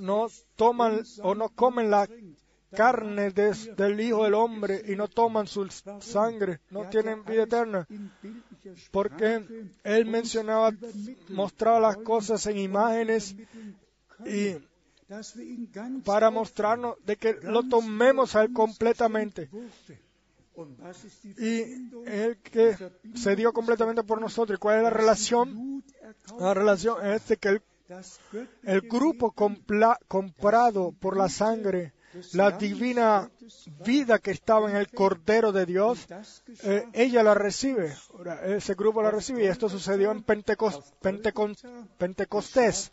no toman o no comen la carne del Hijo del Hombre y no toman su sangre, no tienen vida eterna. Porque Él mencionaba, mostraba las cosas en imágenes y para mostrarnos de que lo tomemos a Él completamente. Y el que se dio completamente por nosotros. ¿Y cuál es la relación? La relación es de que el, el grupo comprado por la sangre, la divina vida que estaba en el Cordero de Dios, eh, ella la recibe. ese grupo la recibe y esto sucedió en Pentecostés.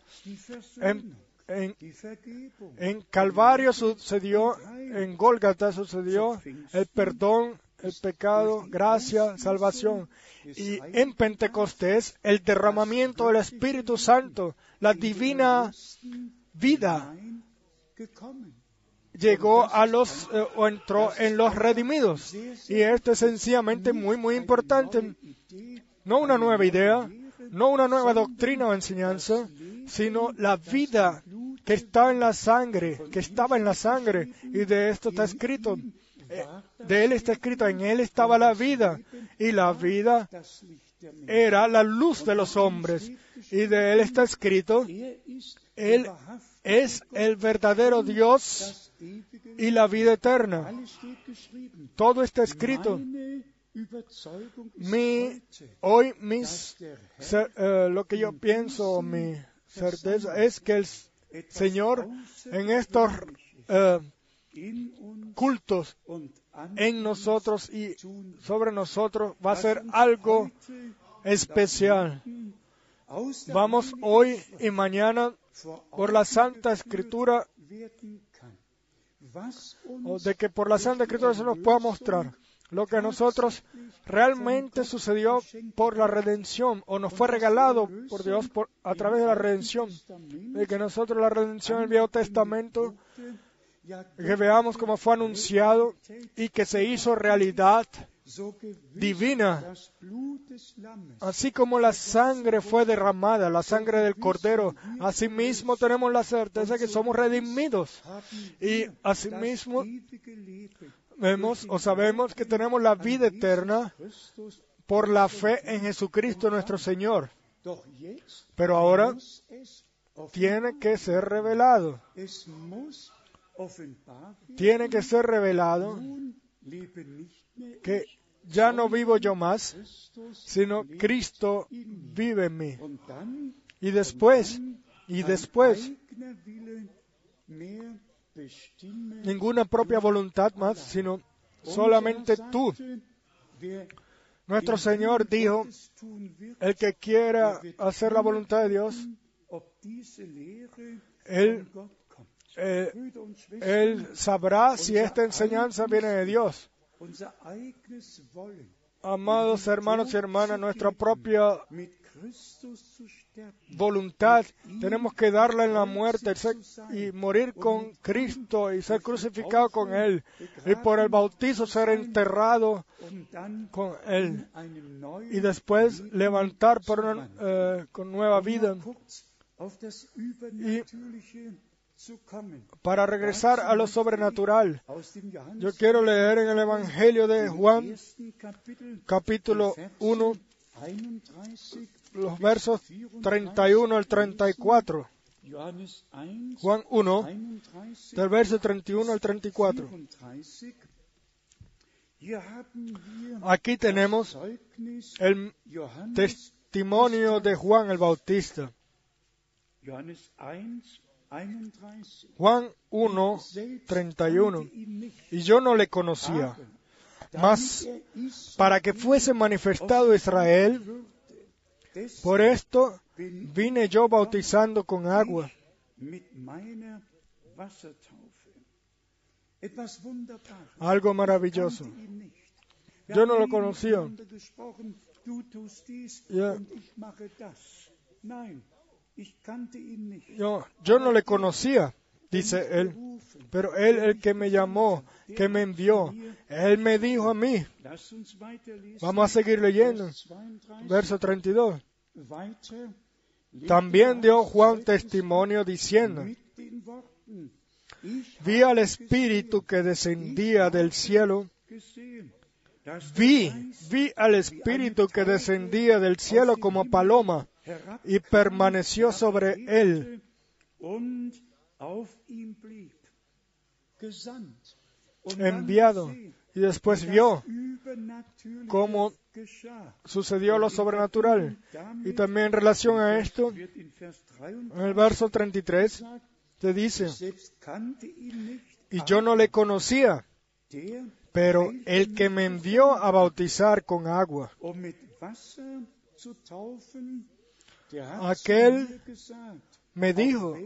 En en, Calvario sucedió, en Gólgata sucedió el perdón, el pecado, gracia, salvación. Y en Pentecostés el derramamiento del Espíritu Santo, la divina vida llegó a los eh, o entró en los redimidos. Y esto es sencillamente muy, muy importante. No una nueva idea, no una nueva doctrina o enseñanza, sino la vida que está en la sangre, que estaba en la sangre. Y de esto está escrito. Eh, de él está escrito, en él estaba la vida. Y la vida era la luz de los hombres. Y de él está escrito, él es el verdadero Dios y la vida eterna. Todo está escrito. Mi, hoy mis, eh, lo que yo pienso, mi certeza es que el Señor en estos eh, cultos en nosotros y sobre nosotros va a ser algo especial. Vamos hoy y mañana por la Santa Escritura o de que por la Santa Escritura se nos pueda mostrar lo que a nosotros realmente sucedió por la redención o nos fue regalado por Dios por, a través de la redención. De que nosotros la redención del Viejo Testamento, que veamos cómo fue anunciado y que se hizo realidad divina, así como la sangre fue derramada, la sangre del cordero, asimismo tenemos la certeza que somos redimidos y asimismo vemos o sabemos que tenemos la vida eterna por la fe en Jesucristo nuestro Señor. Pero ahora tiene que ser revelado. Tiene que ser revelado que ya no vivo yo más, sino Cristo vive en mí. Y después, y después, ninguna propia voluntad más, sino solamente tú. Nuestro Señor dijo, el que quiera hacer la voluntad de Dios, él, eh, él sabrá si esta enseñanza viene de Dios. Amados hermanos y hermanas, nuestra propia voluntad tenemos que darla en la muerte y morir con Cristo y ser crucificado con Él. Y por el bautizo ser enterrado con Él. Y después levantar por eh, con nueva vida. Y para regresar a lo sobrenatural, yo quiero leer en el Evangelio de Juan, capítulo 1, los versos 31 al 34. Juan 1, del verso 31 al 34. Aquí tenemos el testimonio de Juan el Bautista. Juan 1, 31. Y yo no le conocía, mas para que fuese manifestado Israel, por esto vine yo bautizando con agua. Algo maravilloso. Yo no lo conocía. Yo, yo no le conocía, dice él, pero él el que me llamó, que me envió, él me dijo a mí. Vamos a seguir leyendo. Verso 32. También dio Juan testimonio diciendo, vi al Espíritu que descendía del cielo, vi, vi al Espíritu que descendía del cielo como paloma y permaneció sobre él. Enviado. Y después vio cómo sucedió lo sobrenatural. Y también en relación a esto, en el verso 33, se dice, y yo no le conocía, pero el que me envió a bautizar con agua, Aquel me dijo,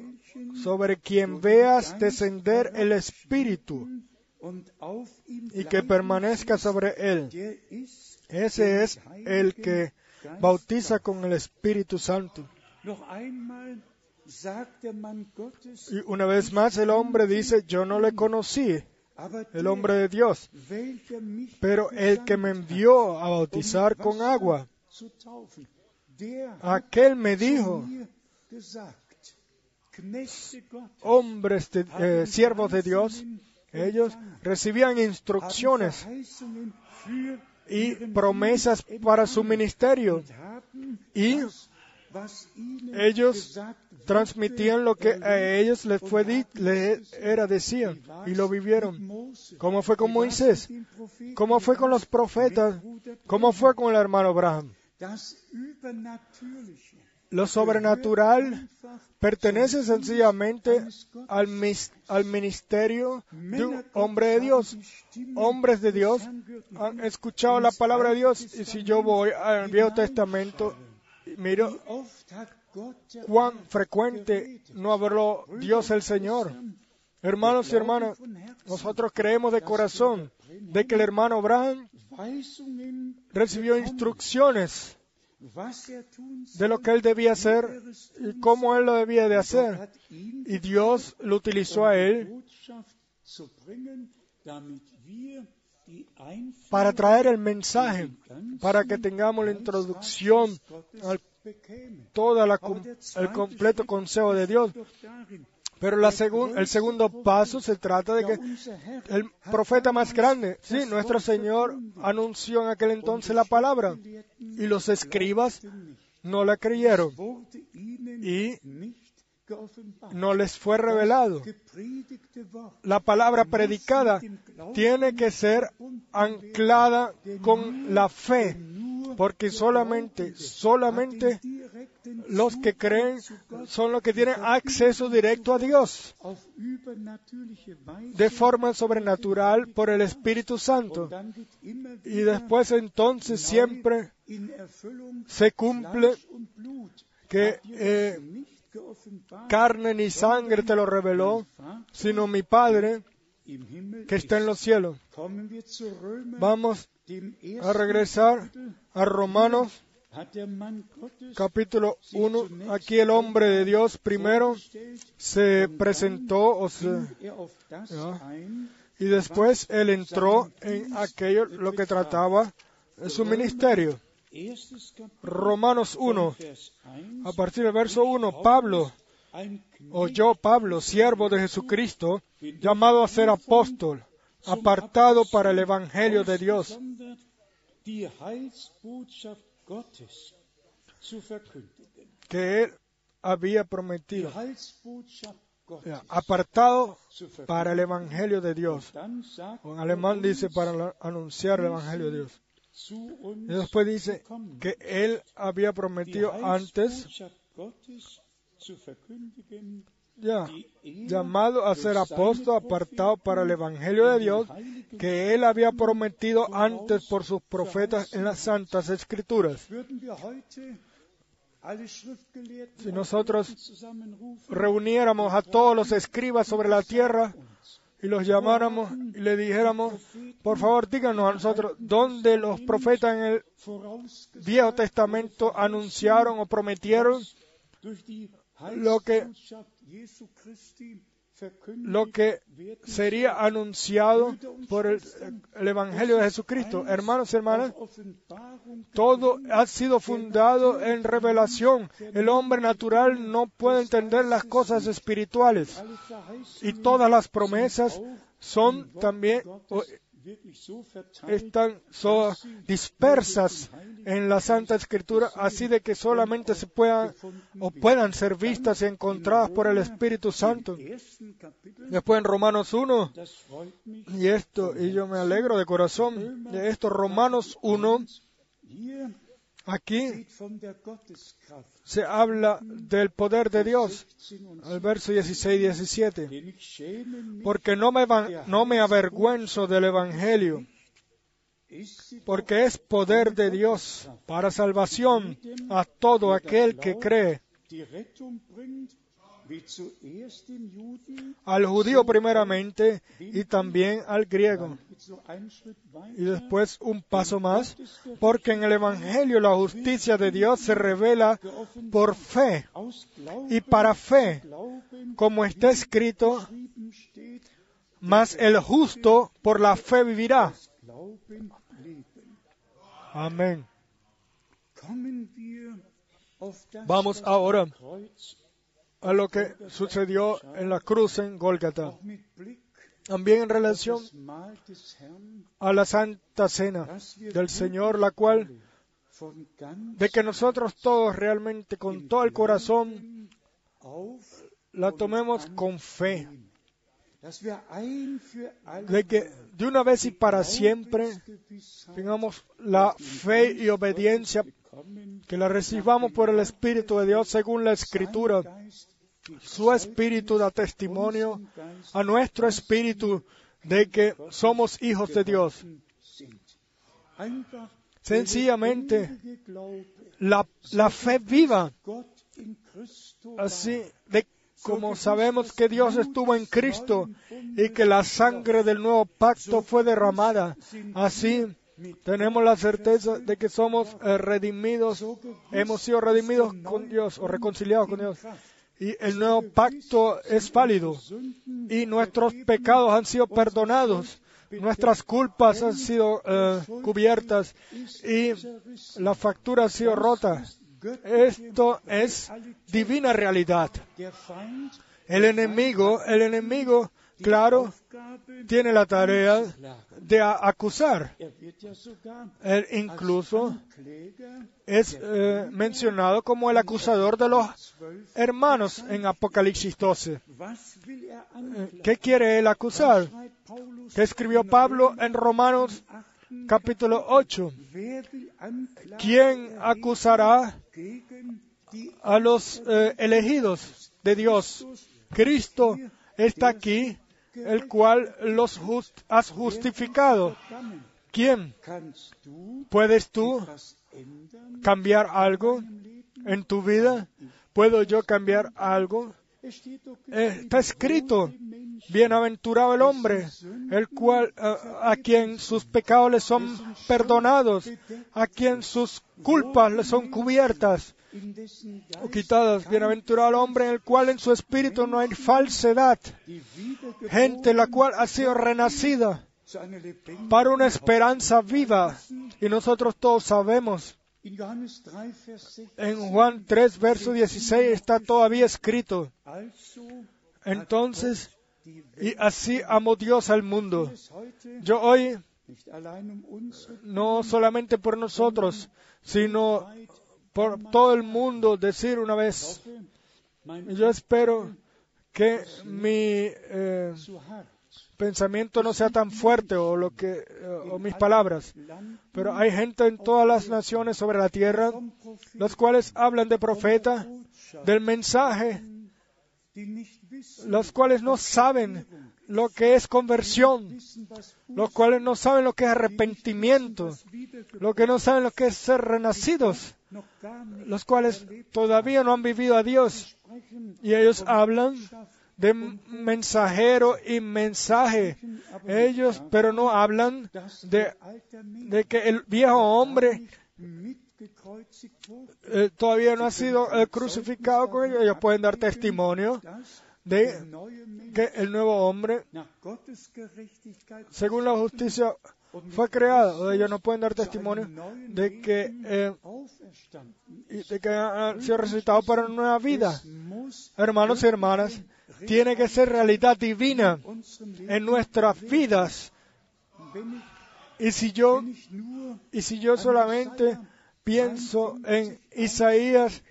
sobre quien veas descender el Espíritu y que permanezca sobre él. Ese es el que bautiza con el Espíritu Santo. Y una vez más el hombre dice, yo no le conocí, el hombre de Dios, pero el que me envió a bautizar con agua, aquel me dijo, hombres, de, eh, siervos de Dios, ellos recibían instrucciones y promesas para su ministerio y ellos transmitían lo que a ellos les fue les era decían y lo vivieron. ¿Cómo fue con Moisés? ¿Cómo fue con los profetas? ¿Cómo fue con el hermano Abraham? Lo sobrenatural pertenece sencillamente al, al, ministerio de un hombre de Dios. Hombres de Dios han escuchado la palabra de Dios y si yo voy al Viejo Testamento, miro cuán frecuente no habló Dios el Señor. Hermanos y hermanas, nosotros creemos de corazón de que el hermano Abraham recibió instrucciones de lo que él debía hacer y cómo él lo debía de hacer. Y Dios lo utilizó a él para traer el mensaje, para que tengamos la introducción al todo el completo consejo de Dios. Pero el segundo paso se trata de que el profeta más grande, sí, nuestro Señor anunció en aquel entonces la palabra y los escribas no la creyeron y no les fue revelado. La palabra predicada tiene que ser anclada con la fe porque solamente, solamente los que creen son los que tienen acceso directo a Dios de forma sobrenatural por el Espíritu Santo. Y después entonces siempre se cumple que eh, carne ni sangre te lo reveló, sino mi Padre que está en los cielos. Vamos a regresar a Romanos capítulo 1. Aquí el hombre de Dios primero se presentó o y después él entró en aquello lo que trataba de su ministerio. Romanos 1, a partir del verso 1, Pablo, o yo, Pablo, siervo de Jesucristo, llamado a ser apóstol, apartado para el Evangelio de Dios, que él había prometido, apartado para el Evangelio de Dios. En alemán dice para anunciar el Evangelio de Dios. Y después dice que él había prometido antes ya, llamado a ser apóstol apartado para el Evangelio de Dios, que él había prometido antes por sus profetas en las Santas Escrituras. Si nosotros reuniéramos a todos los escribas sobre la tierra y los llamáramos y le dijéramos, por favor díganos a nosotros dónde los profetas en el Viejo Testamento anunciaron o prometieron lo que lo que sería anunciado por el, Evangelio de Jesucristo. Hermanos y hermanas, todo ha sido fundado en revelación. El hombre natural no puede entender las cosas espirituales. Y todas las promesas son también están dispersas en la Santa Escritura, así de que solamente se puedan o puedan ser vistas y encontradas por el Espíritu Santo. Después en Romanos 1, y esto, y yo me alegro de corazón de esto, Romanos 1, Aquí se habla del poder de Dios, al verso 16 y 17, porque no me, no me avergüenzo del Evangelio, porque es poder de Dios para salvación a todo aquel que cree, al judío primeramente y también al griego. Y después un paso más, porque en el Evangelio la justicia de Dios se revela por fe y para fe, como está escrito, mas el justo por la fe vivirá. Amén. Vamos ahora a lo que sucedió en la cruz en Golgata. También en relación a la Santa Cena del Señor, la cual, de que nosotros todos realmente con todo el corazón la tomemos con fe, de que de una vez y para siempre tengamos la fe y obediencia, que la recibamos por el Espíritu de Dios según la Escritura. Su Espíritu da testimonio a nuestro Espíritu de que somos hijos de Dios. Sencillamente, la, la fe viva, así de como sabemos que Dios estuvo en Cristo y que la sangre del nuevo pacto fue derramada, así tenemos la certeza de que somos eh, redimidos, hemos sido redimidos con Dios o reconciliados con Dios. Y el nuevo pacto es válido y nuestros pecados han sido perdonados, nuestras culpas han sido eh, cubiertas y la factura ha sido rota. Esto es divina realidad. El enemigo, el enemigo, claro, tiene la tarea de acusar. Él incluso es eh, mencionado como el acusador de los hermanos en Apocalipsis 12. ¿Qué quiere él acusar? ¿Qué escribió Pablo en Romanos capítulo 8. ¿Quién acusará a los eh, elegidos de Dios? Cristo está aquí, el cual los has justificado. ¿Quién? ¿Puedes tú cambiar algo en tu vida? ¿Puedo yo cambiar algo? Eh, está escrito, bienaventurado el hombre, el cual, eh, a quien sus pecados le son perdonados, a quien sus culpas le son cubiertas quitadas. Bienaventurado el hombre en el cual en su espíritu no hay falsedad, gente la cual ha sido renacida para una esperanza viva. Y nosotros todos sabemos en Juan 3, verso 16 está todavía escrito. Entonces, y así amó Dios al mundo. Yo hoy, no solamente por nosotros, sino por todo el mundo, decir una vez, yo espero que mi eh, pensamiento no sea tan fuerte o lo que eh, o mis palabras, pero hay gente en todas las naciones sobre la tierra los cuales hablan de profeta, del mensaje, los cuales no saben lo que es conversión, los cuales no saben lo que es arrepentimiento, los que no saben lo que es ser renacidos, los cuales todavía no han vivido a Dios y ellos hablan de mensajero y mensaje. Ellos, pero no hablan de, que el viejo hombre eh, todavía no ha sido eh, crucificado con ellos. Ellos pueden dar testimonio de que el nuevo hombre, según la justicia, fue creado. Ellos no pueden dar testimonio de que, eh, de que ha sido resucitado para una nueva vida. Hermanos y hermanas, tiene que ser realidad divina en nuestras vidas. Y si yo, y si yo solamente pienso en Isaías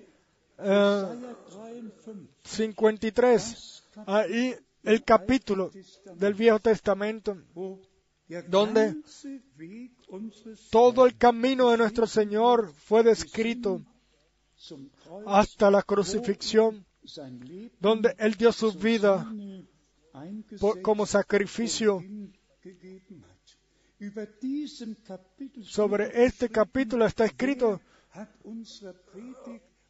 53, eh, ahí el capítulo del Viejo Testamento, donde todo el camino de nuestro Señor fue descrito hasta la crucifixión donde Él dio su vida como sacrificio. Sobre este capítulo está escrito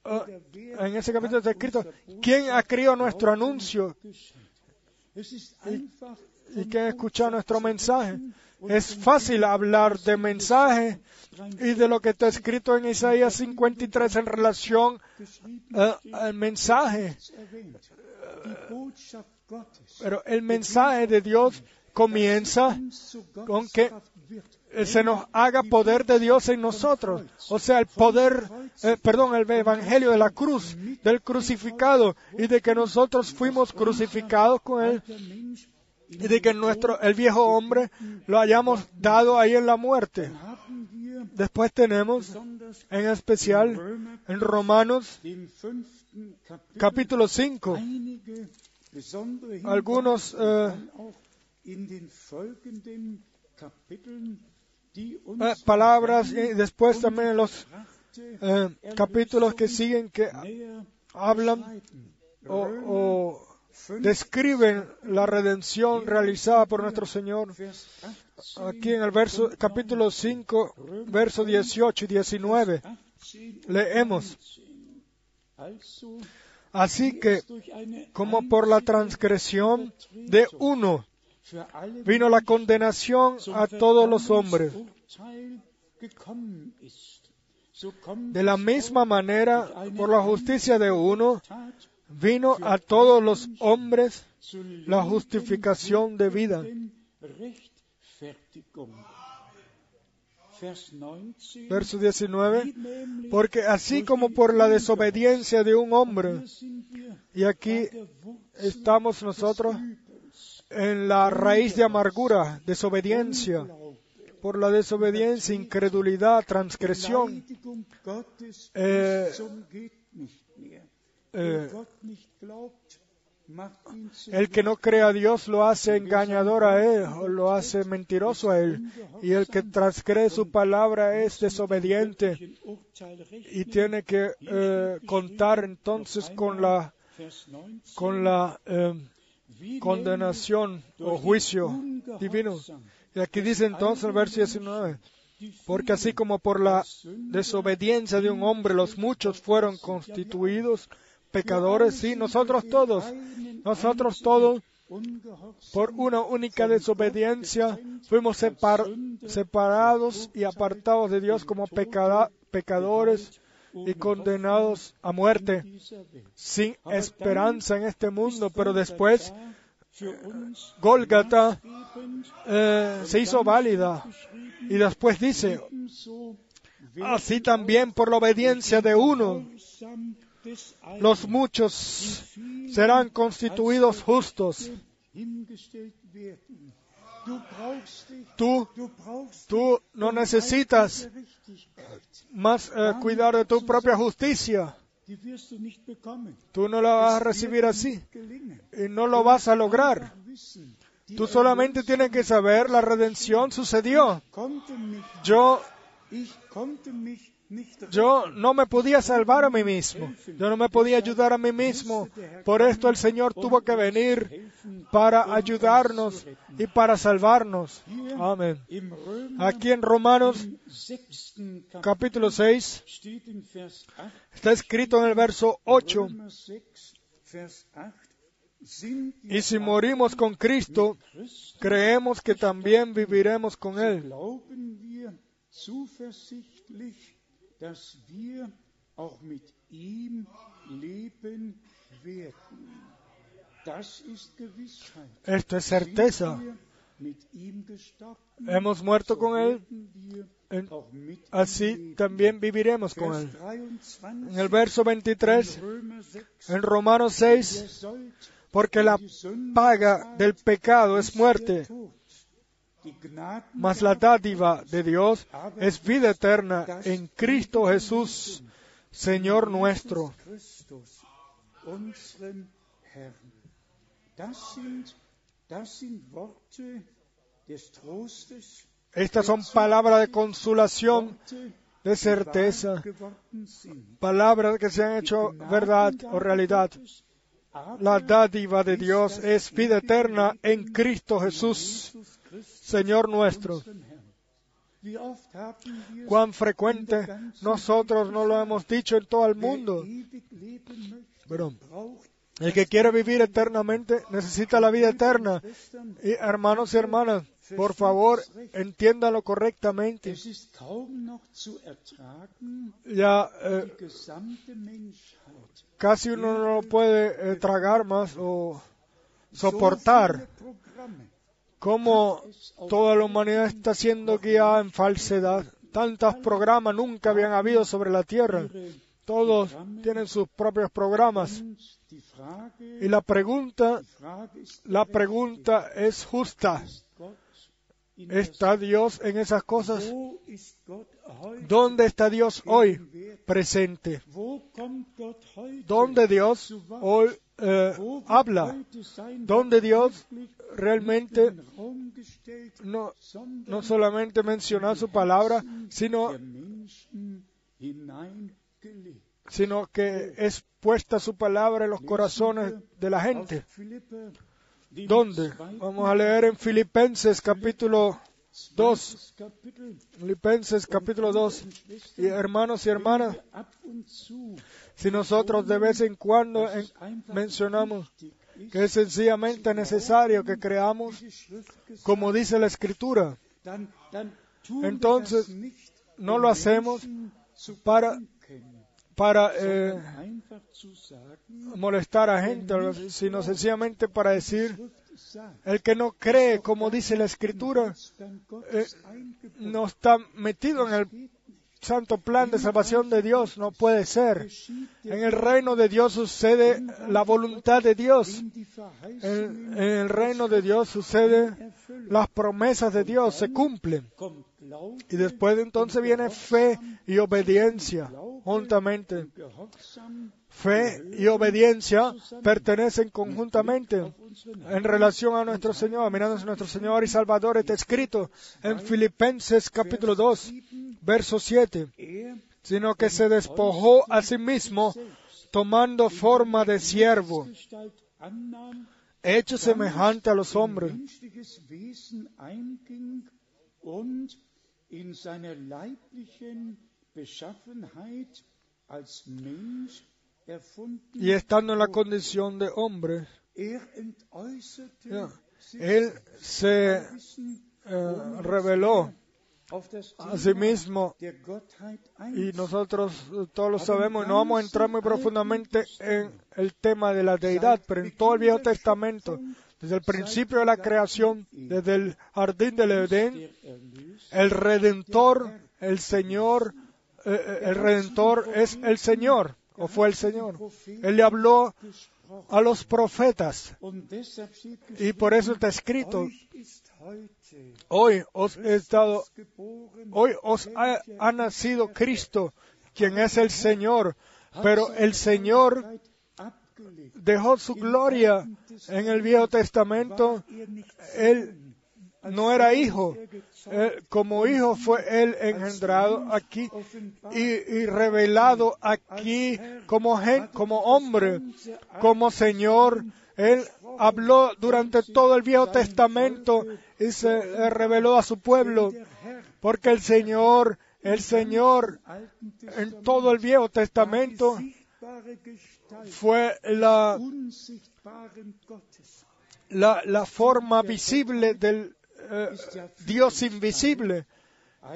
en ese capítulo está escrito, ¿quién ha creído nuestro anuncio? ¿Y, y quién ha escuchado nuestro mensaje? Es fácil hablar de mensaje y de lo que está escrito en Isaías 53 en relación uh, al mensaje. Pero el mensaje de Dios comienza con que se nos haga poder de Dios en nosotros. O sea, el poder, eh, perdón, el evangelio de la cruz, del crucificado y de que nosotros fuimos crucificados con él y de que nuestro, el viejo hombre lo hayamos dado ahí en la muerte. Después tenemos, en especial, en Romanos capítulo 5, algunos eh, eh, palabras y después también en los eh, capítulos que siguen que hablan o, o describen la redención realizada por nuestro Señor. Aquí en el verso, capítulo 5, verso 18 y 19, leemos. Así que, como por la transgresión de uno, vino la condenación a todos los hombres. De la misma manera, por la justicia de uno, vino a todos los hombres la justificación de vida. Verso 19, porque así como por la desobediencia de un hombre, y aquí estamos nosotros en la raíz de amargura, desobediencia, por la desobediencia, incredulidad, transgresión, eh, eh, el que no cree a Dios lo hace engañador a Él o lo hace mentiroso a Él. Y el que transgrede su palabra es desobediente y tiene que eh, contar entonces con la, con la condenación o juicio divino. Y aquí dice entonces el verso 19, porque así como por la desobediencia de un hombre los muchos fueron constituidos pecadores, sí, nosotros todos, nosotros todos, por una única desobediencia, fuimos separados y apartados de Dios como pecadores y condenados a muerte, sin esperanza en este mundo, pero después Golgata eh, se hizo válida y después dice, así también por la obediencia de uno, los muchos serán constituidos justos. Tú, tú no necesitas más eh, cuidar de tu propia justicia. Tú no la vas a recibir así y no lo vas a lograr. Tú solamente tienes que saber la redención sucedió. Yo yo no me podía salvar a mí mismo. Yo no me podía ayudar a mí mismo. Por esto el Señor tuvo que venir para ayudarnos y para salvarnos. Amén. Aquí en Romanos capítulo 6 está escrito en el verso 8. Y si morimos con Cristo, creemos que también viviremos con Él dass wir auch mit ihm leben werden. Das ist Gewissheit. Esto es certeza. Hemos muerto con Él, así también viviremos con Él. En el verso 23, en Romanos 6, porque la paga del pecado es muerte, mas la dádiva de Dios es vida eterna en Cristo Jesús, Señor nuestro. Estas son palabras de consolación, de certeza, palabras que se han hecho verdad o realidad. La dádiva de Dios es vida eterna en Cristo Jesús, Señor nuestro. Cuán frecuente nosotros no lo hemos dicho en todo el mundo. el que quiere vivir eternamente necesita la vida eterna. Y hermanos y hermanas, por favor, entiéndalo correctamente. Ya eh, casi uno no lo puede eh, tragar más o so soportar cómo toda la humanidad está siendo guiada en falsedad. Tantos programas nunca habían habido sobre la tierra. Todos tienen sus propios programas. Y la pregunta, la pregunta es justa. ¿Está Dios en esas cosas? ¿Dónde está Dios hoy presente? ¿Dónde Dios hoy eh, habla? heute sein ¿Dónde Wort Dios realmente no, no solamente menciona su palabra, sino, sino que es puesta su palabra en los corazones de la gente? ¿Dónde? Vamos a leer en Filipenses capítulo 2. Kapitel. Filipenses capítulo 2. Y hermanos y hermanas, si nosotros de vez en cuando mencionamos que es sencillamente necesario que creamos como dice la Escritura, Entonces, no lo hacemos para- para eh, molestar a gente, sino sencillamente para decir, el que no cree como dice la Escritura, eingebunden. no está metido en el santo plan de salvación de Dios, no puede ser. En el reino de Dios sucede la voluntad de Dios. En, en el reino de Dios sucede las promesas de Dios, se cumplen. Y después de entonces viene fe y obediencia juntamente. Gehorsam Fe y obediencia pertenecen conjuntamente en relación a nuestro Señor, mirando a nuestro Señor y Salvador. Está escrito en Filipenses capítulo 2, verso 7, Er sino que se despojó a sí mismo tomando forma de siervo, hecho semejante a los hombres. Y estando en la condición de hombre, er Él se eh, reveló a sí mismo. y nosotros eh, todos lo sabemos y no vamos a entrar muy profundamente en el tema de la deidad, pero en todo el Viejo Testamento, desde el principio de la creación, desde el jardín del Edén, Erlöser el Redentor, el Señor, el Redentor es el Señor, o fue el Señor. Él le habló a los profetas y por eso está escrito, hoy os he Hoy os ha, nacido Cristo, quien es el Señor, pero el Señor dejó su gloria en el Viejo Testamento. Él no era hijo. Él, como hijo fue Él engendrado aquí y, revelado aquí como, gen- como hombre, como Señor. Él habló durante todo el Viejo Testamento y se eh, reveló a su pueblo, porque el Señor, el Señor en todo el Viejo Testamento fue la, la forma visible del eh, Dios invisible.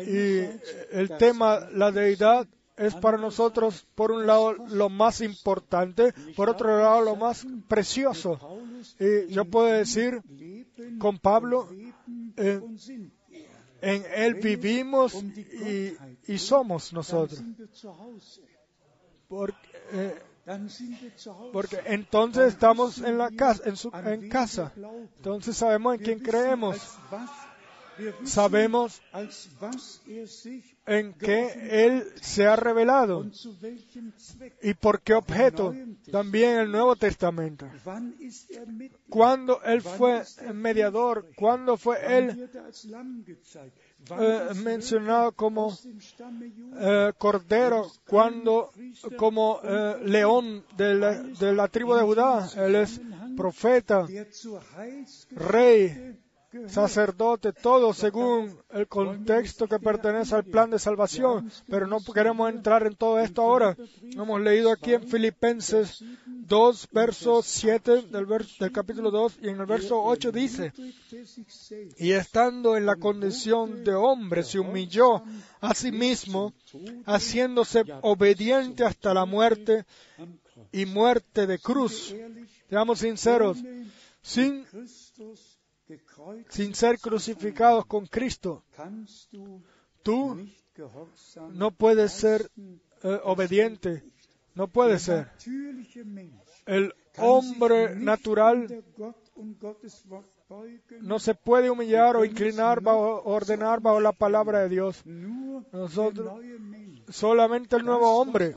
Y eh, el tema, la deidad, es para nosotros, por un lado, lo más importante, por otro lado, lo más precioso. Y yo puedo decir, con Pablo, eh, en Él vivimos y, somos nosotros. Porque, Porque entonces estamos en la casa, en, su, en casa. Entonces sabemos en quién creemos. Sabemos er en qué Él se ha revelado y por qué objeto. También el Nuevo Testamento. Er Cuando Él fue mediador, cuando fue Él eh, mencionado como eh, cordero, cuando como eh, león de la, de la tribu de Judá. Él es profeta, rey, sacerdote, todo según el contexto que pertenece al plan de salvación. Pero no queremos entrar en todo esto ahora. Hemos leído aquí en Filipenses 2, verso 7 del, capítulo 2 y en el verso 8 dice, y estando en la condición de hombre, se humilló a sí mismo, haciéndose obediente hasta la muerte y muerte de cruz. Seamos sinceros, sin, sin ser crucificados con Cristo, tú no puedes ser eh, obediente, no puedes ser. El hombre natural no se puede humillar o inclinar bajo, ordenar bajo la palabra de Dios. Solamente el nuevo hombre.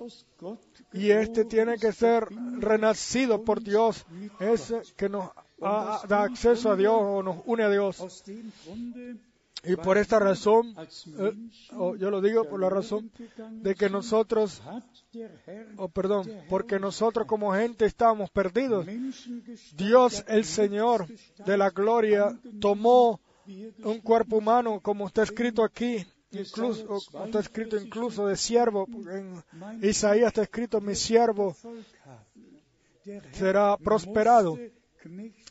Y este tiene que ser renacido por Dios. Ese que nos da acceso a Dios o nos une a Dios. Y por esta razón, eh, yo lo digo por la razón de que nosotros, oh perdón, porque nosotros como gente estábamos perdidos. Dios el Señor de la gloria tomó un cuerpo humano, como está escrito aquí, incluso está escrito incluso de siervo. En Isaías está escrito mi siervo será prosperado.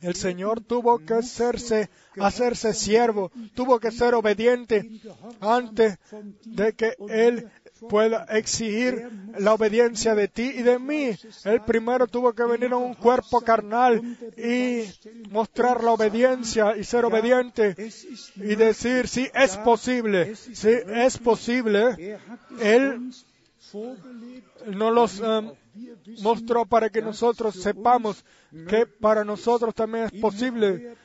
El Señor tuvo que hacerse, hacerse siervo, tuvo que ser obediente antes de que Él pueda exigir la obediencia de ti y de mí. Él primero tuvo que venir a un cuerpo carnal y mostrar la obediencia y ser obediente y decir si es posible, si es posible. Él no los um, mostró para que nosotros sepamos que para nosotros también es posible.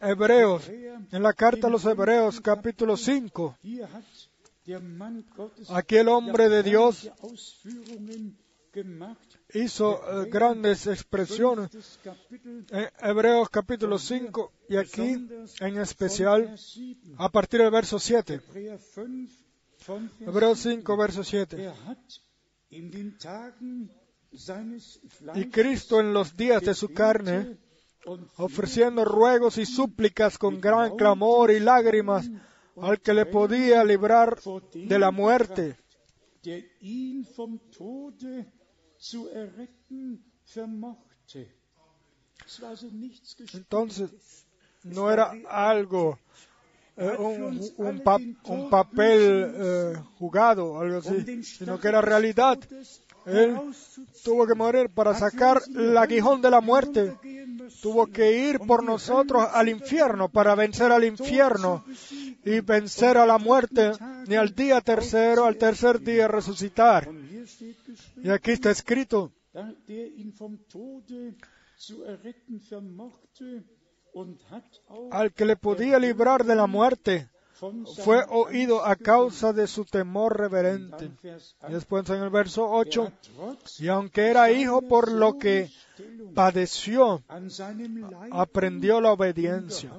Hebreos, en la carta a los Hebreos, capítulo 5, aquí el hombre de Dios hizo eh, grandes expresiones en Hebreos capítulo 5 y aquí en especial a partir del verso 7. Hebreos 5, verso 7. Y Cristo en los días de su carne, ofreciendo ruegos y súplicas con gran clamor y lágrimas al que le podía librar de la muerte. Entonces, no era algo eh, un, un, papel eh, jugado, algo así, sino que era realidad. Él tuvo que morir para sacar el aguijón de la muerte. Tuvo que ir por nosotros al infierno para vencer al infierno y vencer a la muerte ni al día tercero, al tercer día resucitar. Y aquí está escrito al que le podía librar de la muerte, fue oído a causa de su temor reverente. Y después en el verso 8, y aunque era hijo por lo que padeció, aprendió la obediencia.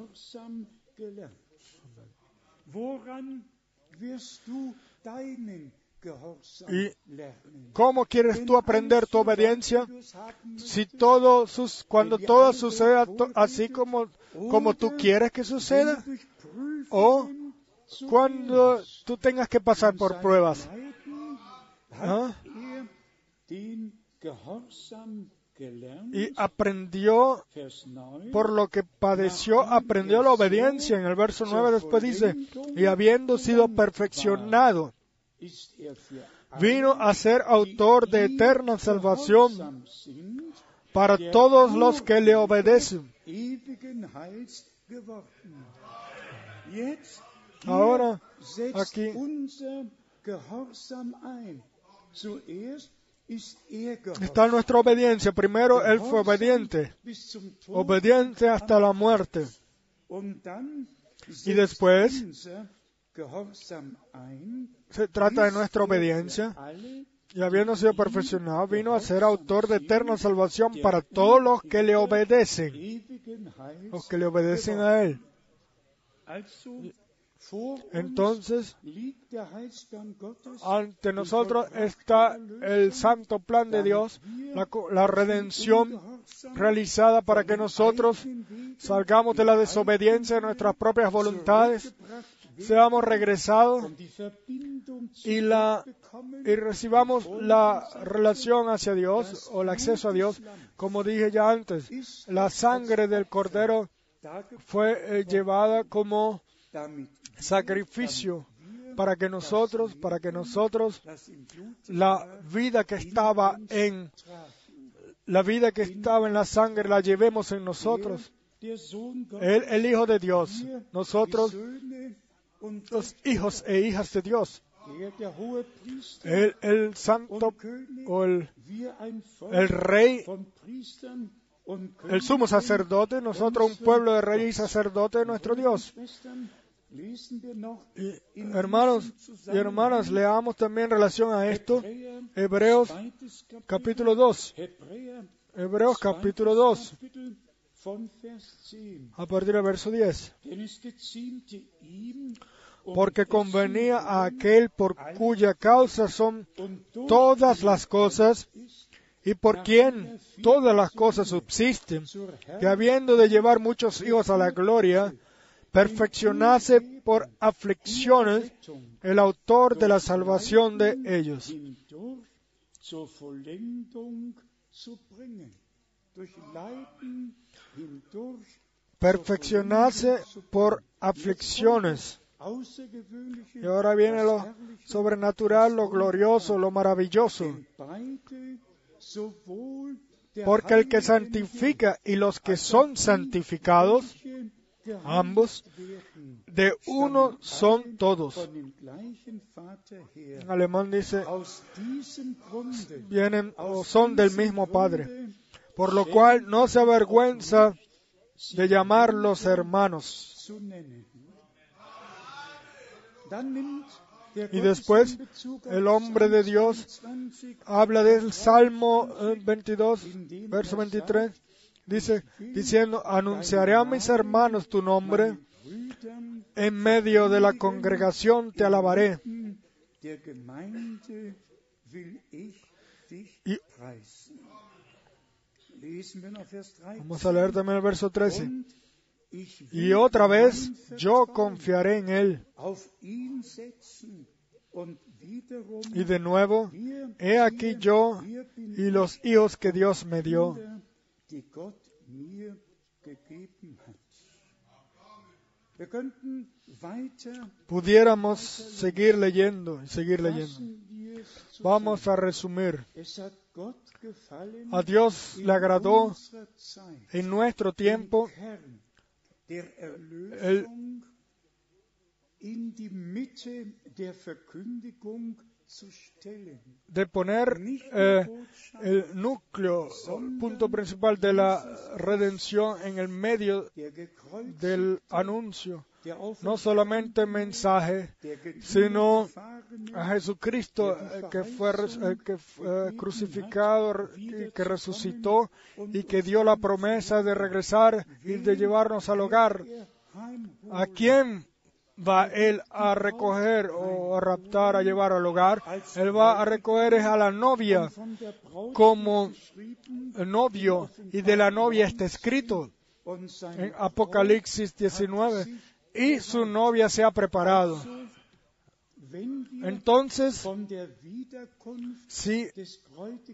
¿Y cómo quieres tú aprender tu obediencia? Si todo sus, cuando todo suceda así como, como tú quieres que suceda, o cuando tú tengas que pasar por pruebas. ¿Ah? Y aprendió por lo que padeció, aprendió la obediencia. En el verso 9 después dice, y habiendo sido perfeccionado, vino a ser autor de eterna salvación para todos los que le obedecen. Ahora, aquí está nuestra obediencia. Primero, Él fue obediente, obediente hasta la muerte. Y después, se trata de nuestra obediencia. Y habiendo sido perfeccionado, vino a ser autor de eterna salvación para todos los que le obedecen, los que le obedecen a Él. Entonces ante nosotros está el santo plan de Dios, la, redención realizada para que nosotros salgamos de la desobediencia de nuestras propias voluntades, seamos regresados y, la, y recibamos la relación hacia Dios o el acceso a Dios. Como dije ya antes, la sangre del Cordero fue eh, llevada como sacrificio para que nosotros, para que nosotros la vida que estaba en la vida que estaba en la sangre la llevemos en nosotros. Él, el Hijo de Dios, nosotros, los hijos e hijas de Dios. El, el santo o el, rey, el sumo sacerdote, nosotros un pueblo de rey y sacerdote de nuestro Dios. Hermanos y hermanas, leamos también en relación a esto Hebreos capítulo 2. Hebräer, Hebreos capítulo zweites 2, Kapitel von Vers 10. a partir del verso 10. Denn es geziemte ihm, um Porque convenía a aquel por cuya causa son todas las cosas y por quien todas las cosas subsisten, que habiendo de llevar muchos hijos a la gloria, perfeccionase por aflicciones el autor de la salvación de ellos. Perfeccionase por aflicciones. Y ahora viene lo sobrenatural, lo glorioso, lo maravilloso. Porque el que santifica y los que son santificados, ambos, de uno son todos. En alemán dice, vienen o son del mismo Padre. Por lo cual no se avergüenza de llamarlos hermanos. Y después, el hombre de Dios 22 Habla del Salmo eh, 22, verso 23. Dice, diciendo, anunciaré a mis hermanos tu nombre, en medio de la congregación te alabaré. der Gemeinde will ich dich Y- preisen. Lesen wir noch Vers 13. Vamos a leer también el verso 13. Und ich Y otra vez yo confiaré en Él. Y de nuevo, he aquí yo y los hijos que Dios me dio. Pudiéramos seguir leyendo y seguir leyendo. Vamos a resumir. A Dios le agradó en nuestro tiempo den De poner eh, el núcleo, el punto principal de la redención en el medio del anuncio, no solamente mensaje, sino a Jesucristo eh, que fue eh, crucificado y que resucitó y que dio la promesa de regresar y de llevarnos al hogar. ¿A quién va Él a recoger o a raptar, a llevar al hogar? Él va a recoger a la novia como novio y de la novia está escrito en Apocalipsis 19 y su novia se ha preparado. Entonces, si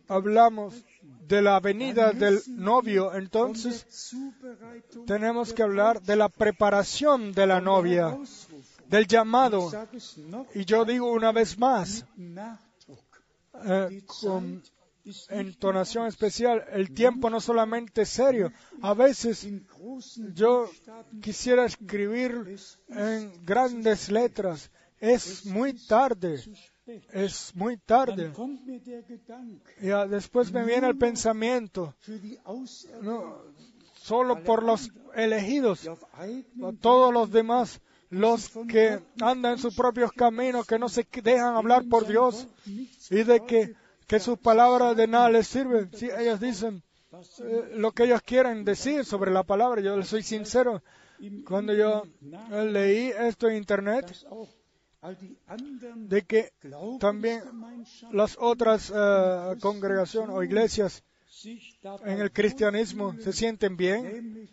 hablamos de la venida del novio, entonces tenemos que hablar de la preparación de la novia. Del llamado. Y yo digo una vez más, eh, con entonación especial, el tiempo no solamente es serio, a veces yo quisiera escribir en grandes letras, es muy tarde, es muy tarde. kommt mir der Gedanke, Y ah, después me viene el pensamiento, no, solo por los elegidos, todos los demás, los que andan en sus propios caminos, que no se dejan hablar por Dios y de que, sus palabras de nada les sirven. Si ellos dicen eh, lo que ellos quieren decir sobre la palabra, yo les soy sincero, cuando yo leí esto en internet, de que también las otras eh, congregaciones o iglesias en el cristianismo se sienten bien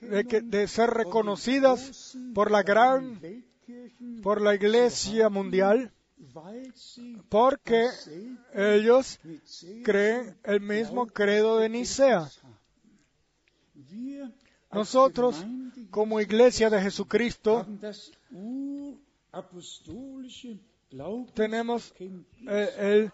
de, ser reconocidas por la gran, por la iglesia mundial, porque ellos creen el mismo credo de Nicea. Nosotros, como iglesia de Jesucristo, tenemos eh, el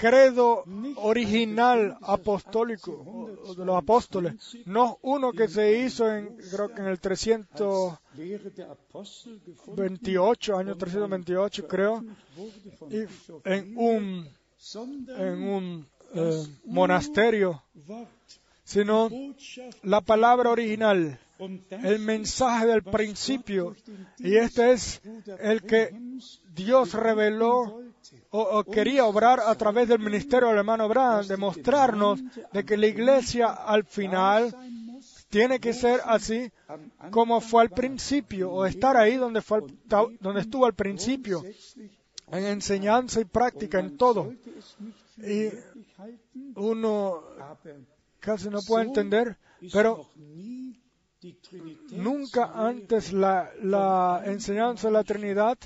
credo original apostólico de los apóstoles, no uno que se hizo en, creo que en el 328, als Lehre der Apostel gefunden año 328 creo, y en un, en un eh, monasterio, sino la palabra original, el mensaje del principio, y este es el que Dios reveló o, o quería obrar a través del ministerio del hermano Abraham, demostrarnos de que la iglesia al final tiene que ser así como fue al principio, o estar ahí donde, fue al- donde estuvo al principio, en enseñanza y práctica, en todo. Y uno casi no puede entender, pero nunca antes la, la enseñanza de la Trinidad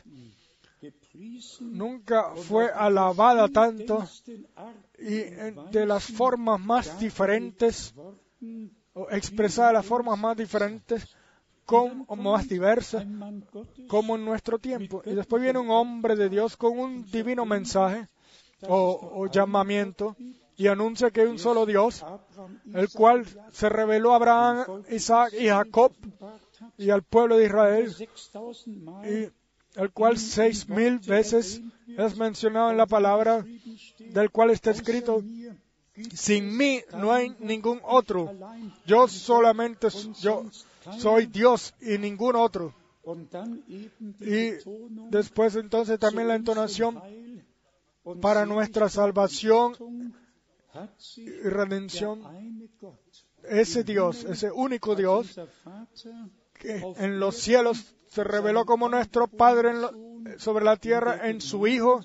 nunca fue alabada tanto y de las formas más diferentes expresada de las formas más diferentes con, más diversas como en nuestro tiempo. Y después viene un hombre de Dios con un divino mensaje o, llamamiento y anuncia que hay un solo Dios, el cual se reveló a Abraham, Isaac y Jacob y al pueblo de Israel, 6000 Mal y el cual seis mil veces es mencionado en la palabra, del cual está escrito, sin mí no hay ningún otro, yo solamente yo soy Dios y ningún otro. Y después entonces también la entonación para nuestra salvación y redención, ese Dios, ese único Dios que en los cielos se reveló como nuestro Padre sobre la tierra en su Hijo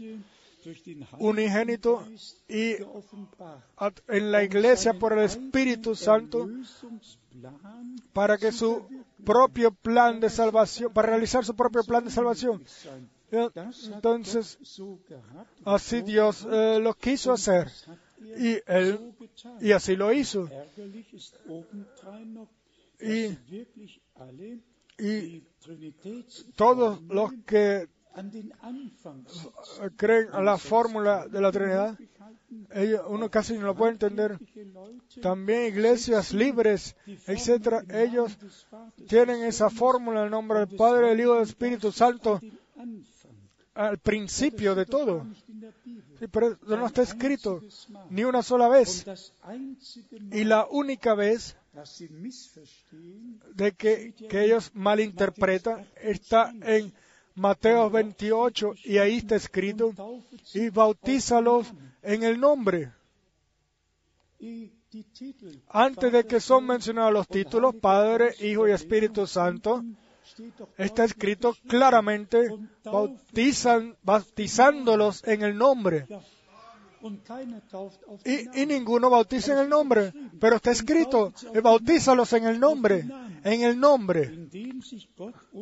unigénito y en la iglesia por el Espíritu Santo para que su propio plan de salvación, para realizar su propio plan de salvación. Entonces, así Dios eh, lo quiso hacer er y él y así lo hizo. Y- Y todos los que creen a la fórmula de la Trinidad, ellos, uno casi no lo puede entender. También iglesias libres, etcétera, ellos tienen esa fórmula en el nombre del Padre, del Hijo y del Espíritu Santo al principio de todo. Sí, pero no está escrito ni una sola vez. Y la única vez de que, que ellos malinterpretan está en Mateo 28 y ahí está escrito y bautízalos en el nombre. Antes de que son mencionados los títulos Padre, Hijo y Espíritu Santo, está escrito claramente bautizan, bautizándolos en el nombre. Y, ninguno bautiza en el nombre, pero está escrito, bautízalos en el nombre, en el nombre,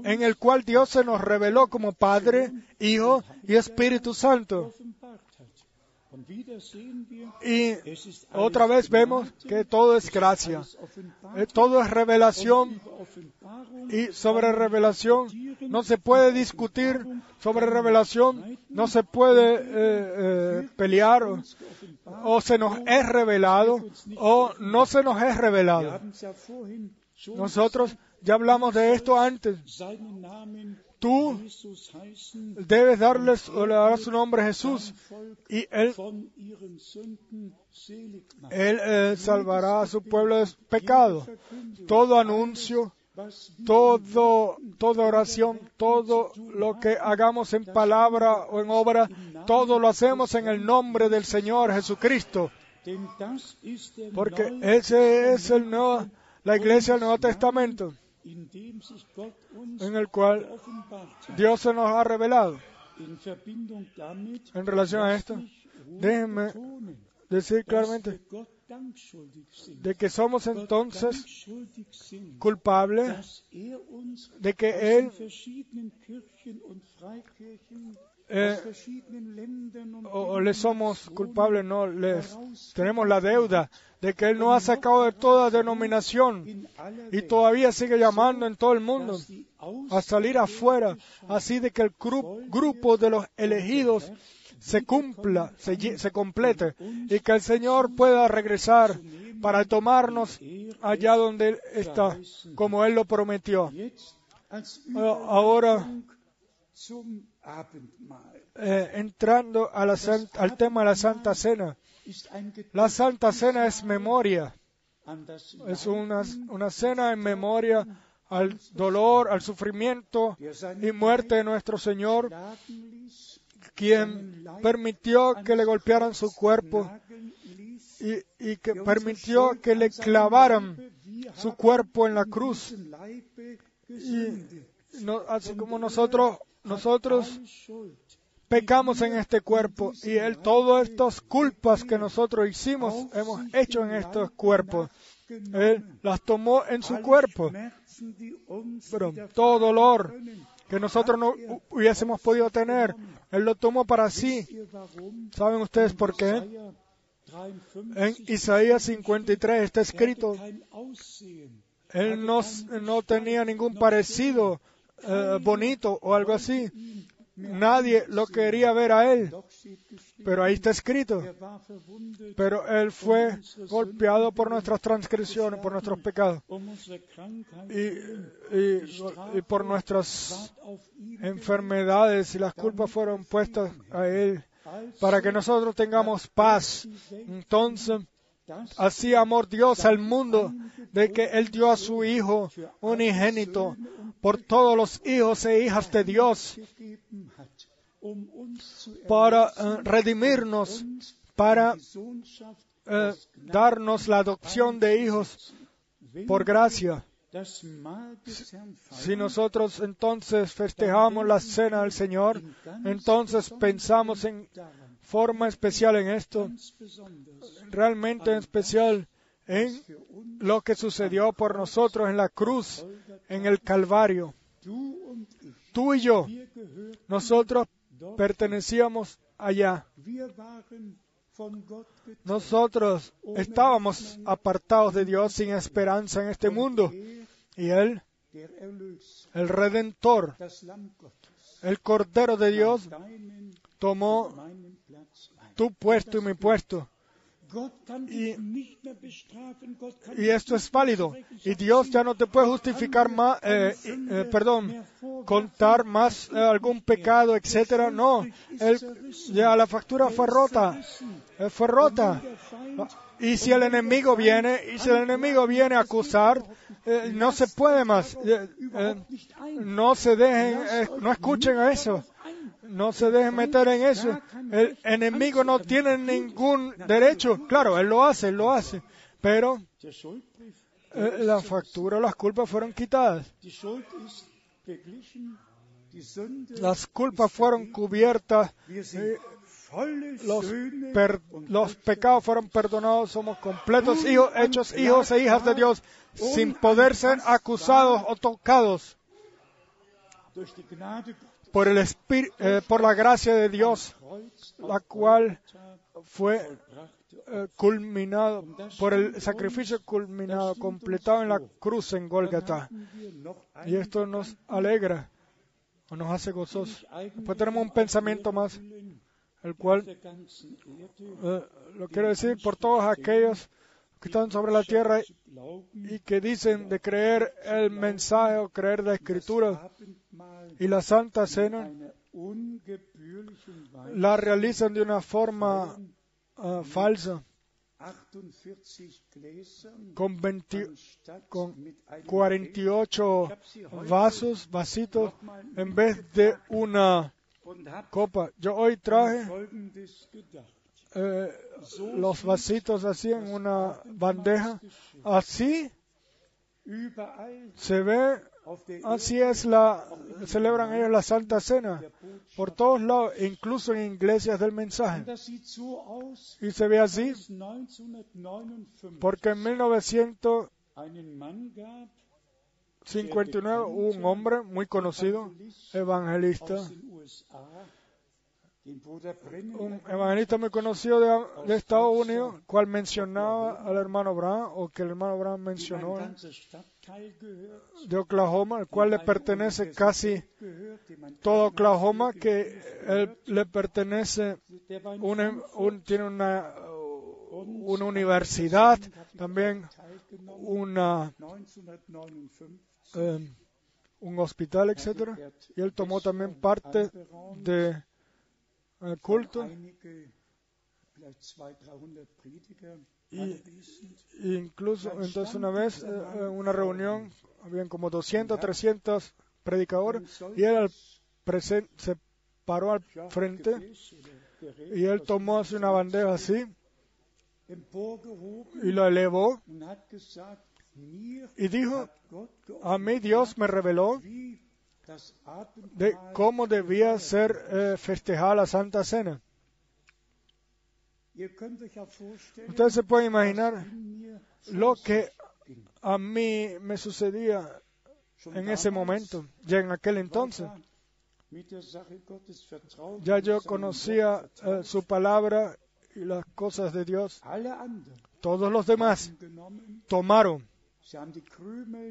en el cual Dios se nos reveló como Padre, Hijo y Espíritu Santo. Y otra vez vemos que todo es gracia, Eh, todo es revelación y sobre revelación no se puede discutir, sobre revelación no se puede eh, eh, pelear o, se nos es revelado o no se nos es revelado. Nosotros ya hablamos de esto antes. Tú debes darles o su nombre Jesús y Él, eh, salvará a su pueblo de pecado. Todo anuncio, todo, toda oración, todo lo que hagamos en palabra o en obra, todo lo hacemos en el nombre del Señor Jesucristo, porque ese es el nuevo- la iglesia del Nuevo Testamento, en el cual. Dios se nos ha revelado. En relación a esto, déjenme decir claramente de que somos entonces culpables er de que Él eh, o, o le somos culpables, no les tenemos la deuda de que Él nos ha sacado de toda denominación y todavía sigue llamando en todo el mundo a salir afuera, así de que el gru- grupo de los elegidos se cumpla, se, se complete y que el Señor pueda regresar para tomarnos allá donde Él está, como Él lo prometió. Ahora, eh, entrando a la san- al tema de la Santa Cena, la Santa Cena es memoria, es una, una cena en memoria al dolor, al sufrimiento y muerte de nuestro Señor, quien permitió que le golpearan su cuerpo y, y que permitió que le clavaran su cuerpo en la cruz. Y no- así como nosotros, nosotros pecamos en este cuerpo y Él todas estas culpas que nosotros hicimos, hemos hecho en estos cuerpos, Él las tomó en su cuerpo. Pero todo dolor que nosotros no hu- hubiésemos podido tener, Él lo tomó para sí. ¿Saben ustedes por qué? En 53 Isaías 53 está escrito. Él no, no tenía ningún parecido eh, bonito o algo así. Nadie lo quería ver a Él, pero ahí está escrito. er Pero Él fue golpeado por nuestras transgresiones, por nuestros pecados y, y- por nuestras enfermedades y las culpas fueron puestas a Él para que nosotros tengamos paz. Entonces, así amor Dios al mundo de que Él dio a su Hijo unigénito por todos los hijos e hijas de Dios para eh, redimirnos, para eh, darnos la adopción de hijos por gracia. Si nosotros entonces festejamos la cena del Señor, entonces pensamos en forma especial en esto, realmente en especial en lo que sucedió por nosotros en la cruz, en el Calvario. Tú y yo, nosotros pertenecíamos allá. Nosotros estábamos apartados de Dios sin esperanza en este mundo. Y Él, el Redentor, el Cordero de Dios, tomó. Tu puesto y mi kann Y- esto es válido. Y Dios ya no te puede justificar más, eh, eh, perdón, contar más eh, algún pecado, etcétera. No, ya la factura fue rota, eh, fue rota. Y si el enemigo viene, y si el enemigo viene a acusar, eh, no se puede más. Eh, eh, no se dejen, eh, no escuchen a eso. No se dejen meter en eso. El enemigo no tiene ningún derecho. Claro, él lo hace, él lo hace. Pero eh, la factura, las culpas fueron quitadas. Las culpas fueron cubiertas. Los, los pecados fueron perdonados. Somos completos hijos, hechos hijos e hijas de Dios sin poder ser acusados o tocados por el espíritu, por la gracia de Dios, la cual fue eh, culminado por el sacrificio culminado, completado en la cruz en Golgata. Y esto nos alegra nos hace gozosos. Después tenemos un pensamiento más, el cual eh, lo quiero decir por todos aquellos que están sobre la tierra y que dicen de creer el mensaje o creer la escritura y la Santa Cena la realizan de una forma eh, falsa, 48 Gläsern con, 20 anstatt con mit einem 48 vasos, vasitos, en vez de una copa. Yo hoy traje eh, los vasitos así en una bandeja. Así Se ve, así es la, celebran ellos la Santa Cena, por todos lados, incluso en iglesias del mensaje. Y se ve así dass 1959 porque en 1959 einen Mann gab, hubo un hombre muy conocido, evangelista, un evangelista muy conocido de, Estados Unidos, cual mencionaba al hermano Brown, o que el hermano Brown mencionó, de Oklahoma, el cual le pertenece casi todo Oklahoma, que él le pertenece, war in un- un- tiene una, una universidad, también una, 1959 eh, un hospital, etcétera, y él tomó también parte de eh, culto, einige, vielleicht 200, 300 Prediger Y- incluso entonces una vez eh, en una reunión habían como 200, 300 predicadores, y él al se paró al frente y él tomó así una bandeja así y lo elevó. y dijo, a mí Dios me reveló de cómo debía ser eh, festejada la Santa Cena. Ustedes se pueden imaginar lo que a mí me sucedía en ese momento, ya en aquel entonces. Ya yo conocía eh, su palabra y las cosas de Dios. Todos los demás tomaron.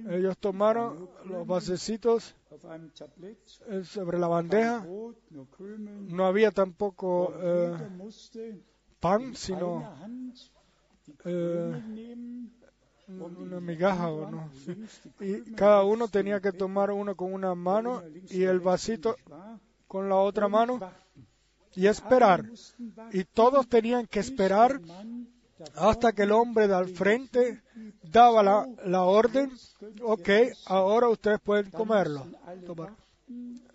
Ellos tomaron los Tablett, eh, sobre la bandeja. No había tampoco eh, pan, in sino eh, una migaja. ¿o no? Sí. Y cada uno tenía que tomar uno con una mano y el vasito con la otra mano y esperar. Y todos tenían que esperar hasta que el hombre de al frente daba la, la orden, ok, ahora ustedes pueden comerlo. tomar.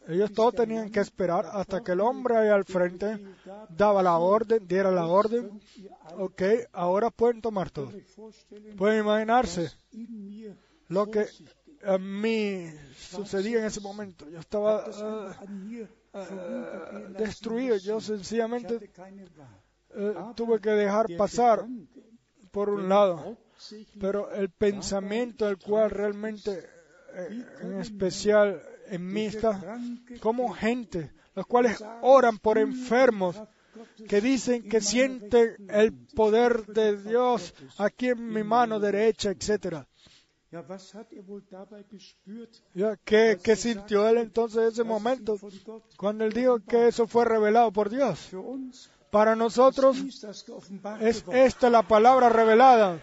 Ellos todos tenían que esperar hasta que el hombre ahí al frente daba la orden, diera la orden, ok, ahora pueden tomar todo. Pueden imaginarse lo que a mí sucedía en ese momento. Yo estaba eh, eh, destruido, yo sencillamente eh, tuve que dejar pasar por un lado, pero el pensamiento el cual realmente, eh, en especial en mí está, como gente, los cuales oran por enfermos, que dicen que sienten el poder de Dios aquí en mi mano derecha, er Ya, ¿Qué, ¿Qué sintió él entonces en ese momento cuando él dijo que eso fue revelado por Dios? Para nosotros es esta la palabra revelada,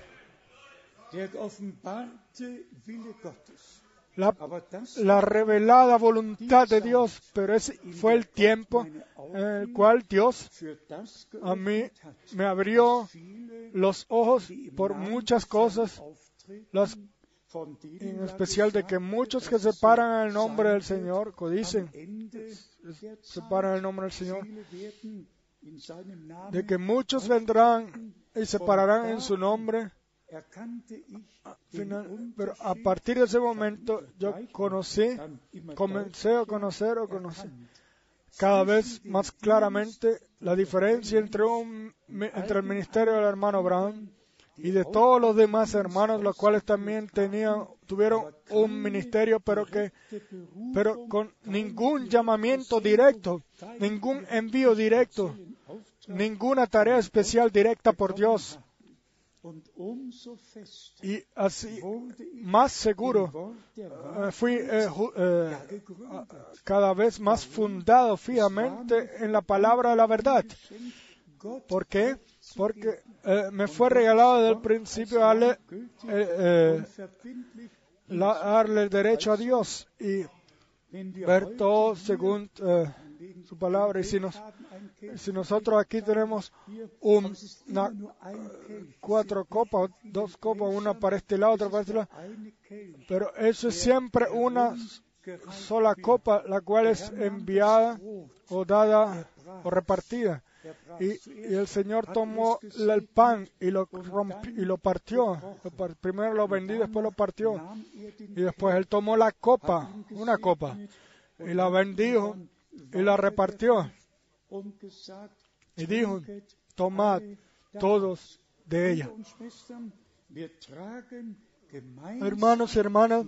la, revelada voluntad de Dios, pero ese fue el tiempo en el cual Dios a mí me abrió los ojos por muchas cosas, las, en especial de que muchos que dass se es paran so en el nombre del Señor, codicen, am Ende der se Zeit. paran en el nombre del Señor, de que muchos vendrán y se pararán en su nombre. Final- pero a partir de ese momento yo conocí, comencé a conocer o conocí cada vez más claramente la diferencia entre, un, entre el ministerio del hermano Brown y de todos los demás hermanos, los cuales también tenían, tuvieron un ministerio, pero que, pero con ningún llamamiento directo, ningún envío directo, ninguna tarea especial directa por Dios. Y así, más seguro, eh, fui eh, eh, cada vez más fundado fijamente en la palabra de la verdad. ¿Por qué? Porque eh, me fue regalado desde el principio darle, darle el derecho a Dios y ver todo según su palabra. Y si, nos, si nosotros aquí tenemos un- una- cuatro copas, dos copas, una para este lado, otra para este lado, pero eso es siempre una sola copa, la cual es enviada o dada o repartida. Y, y el Señor tomó el pan y lo, rompi- y lo partió. Primero lo bendijo, después lo partió. Y después Él tomó la copa, una copa, y la bendijo y la repartió. Y dijo, tomad todos de ella. Hermanos y hermanas,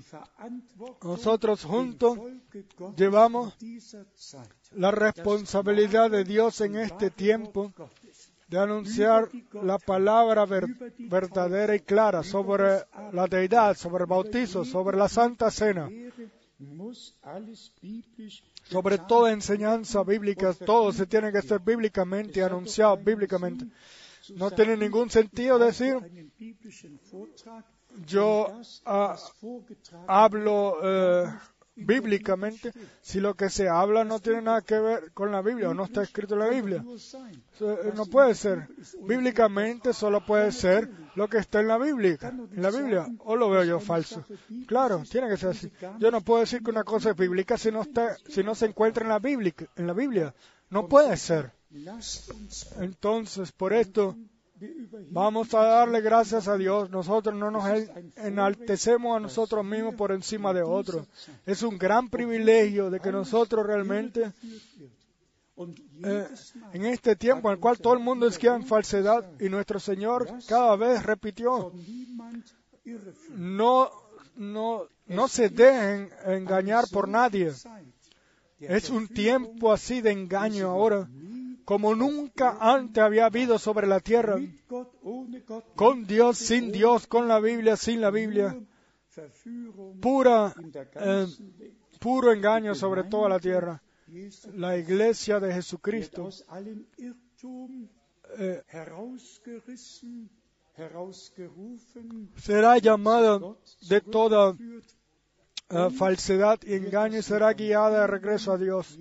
nosotros juntos llevamos la responsabilidad de Dios en este tiempo de anunciar la palabra ver- verdadera y clara sobre la deidad, sobre el bautizo, sobre la Santa Cena, sobre toda enseñanza bíblica, todo se tiene que ser bíblicamente anunciado bíblicamente. No tiene ningún sentido decir yo ah, hablo eh, bíblicamente si lo que se habla no tiene nada que ver con la Biblia o no está escrito en la Biblia. Eh, No puede ser. Bíblicamente solo puede ser lo que está en la Biblia. La Biblia. ¿O lo veo yo falso? Claro, tiene que ser así. Yo no puedo decir que una cosa es bíblica si no, está, si no se encuentra en la, Biblia, en la Biblia. No puede ser. Entonces, por esto, vamos a darle gracias a Dios. Nosotros no nos en- enaltecemos a nosotros mismos por encima de otros. Es un gran privilegio de que nosotros realmente, eh, en este tiempo en el cual todo el mundo esquía en falsedad, y nuestro Señor cada vez repitió, no, no, no se dejen engañar por nadie. Es un tiempo así de engaño ahora, como nunca antes había habido sobre la tierra, con Dios, sin Dios, con la Biblia, sin la Biblia, pura, eh, puro engaño sobre toda la tierra. La iglesia de Jesucristo eh, será llamada de toda eh, falsedad y engaño y será guiada de regreso a Dios.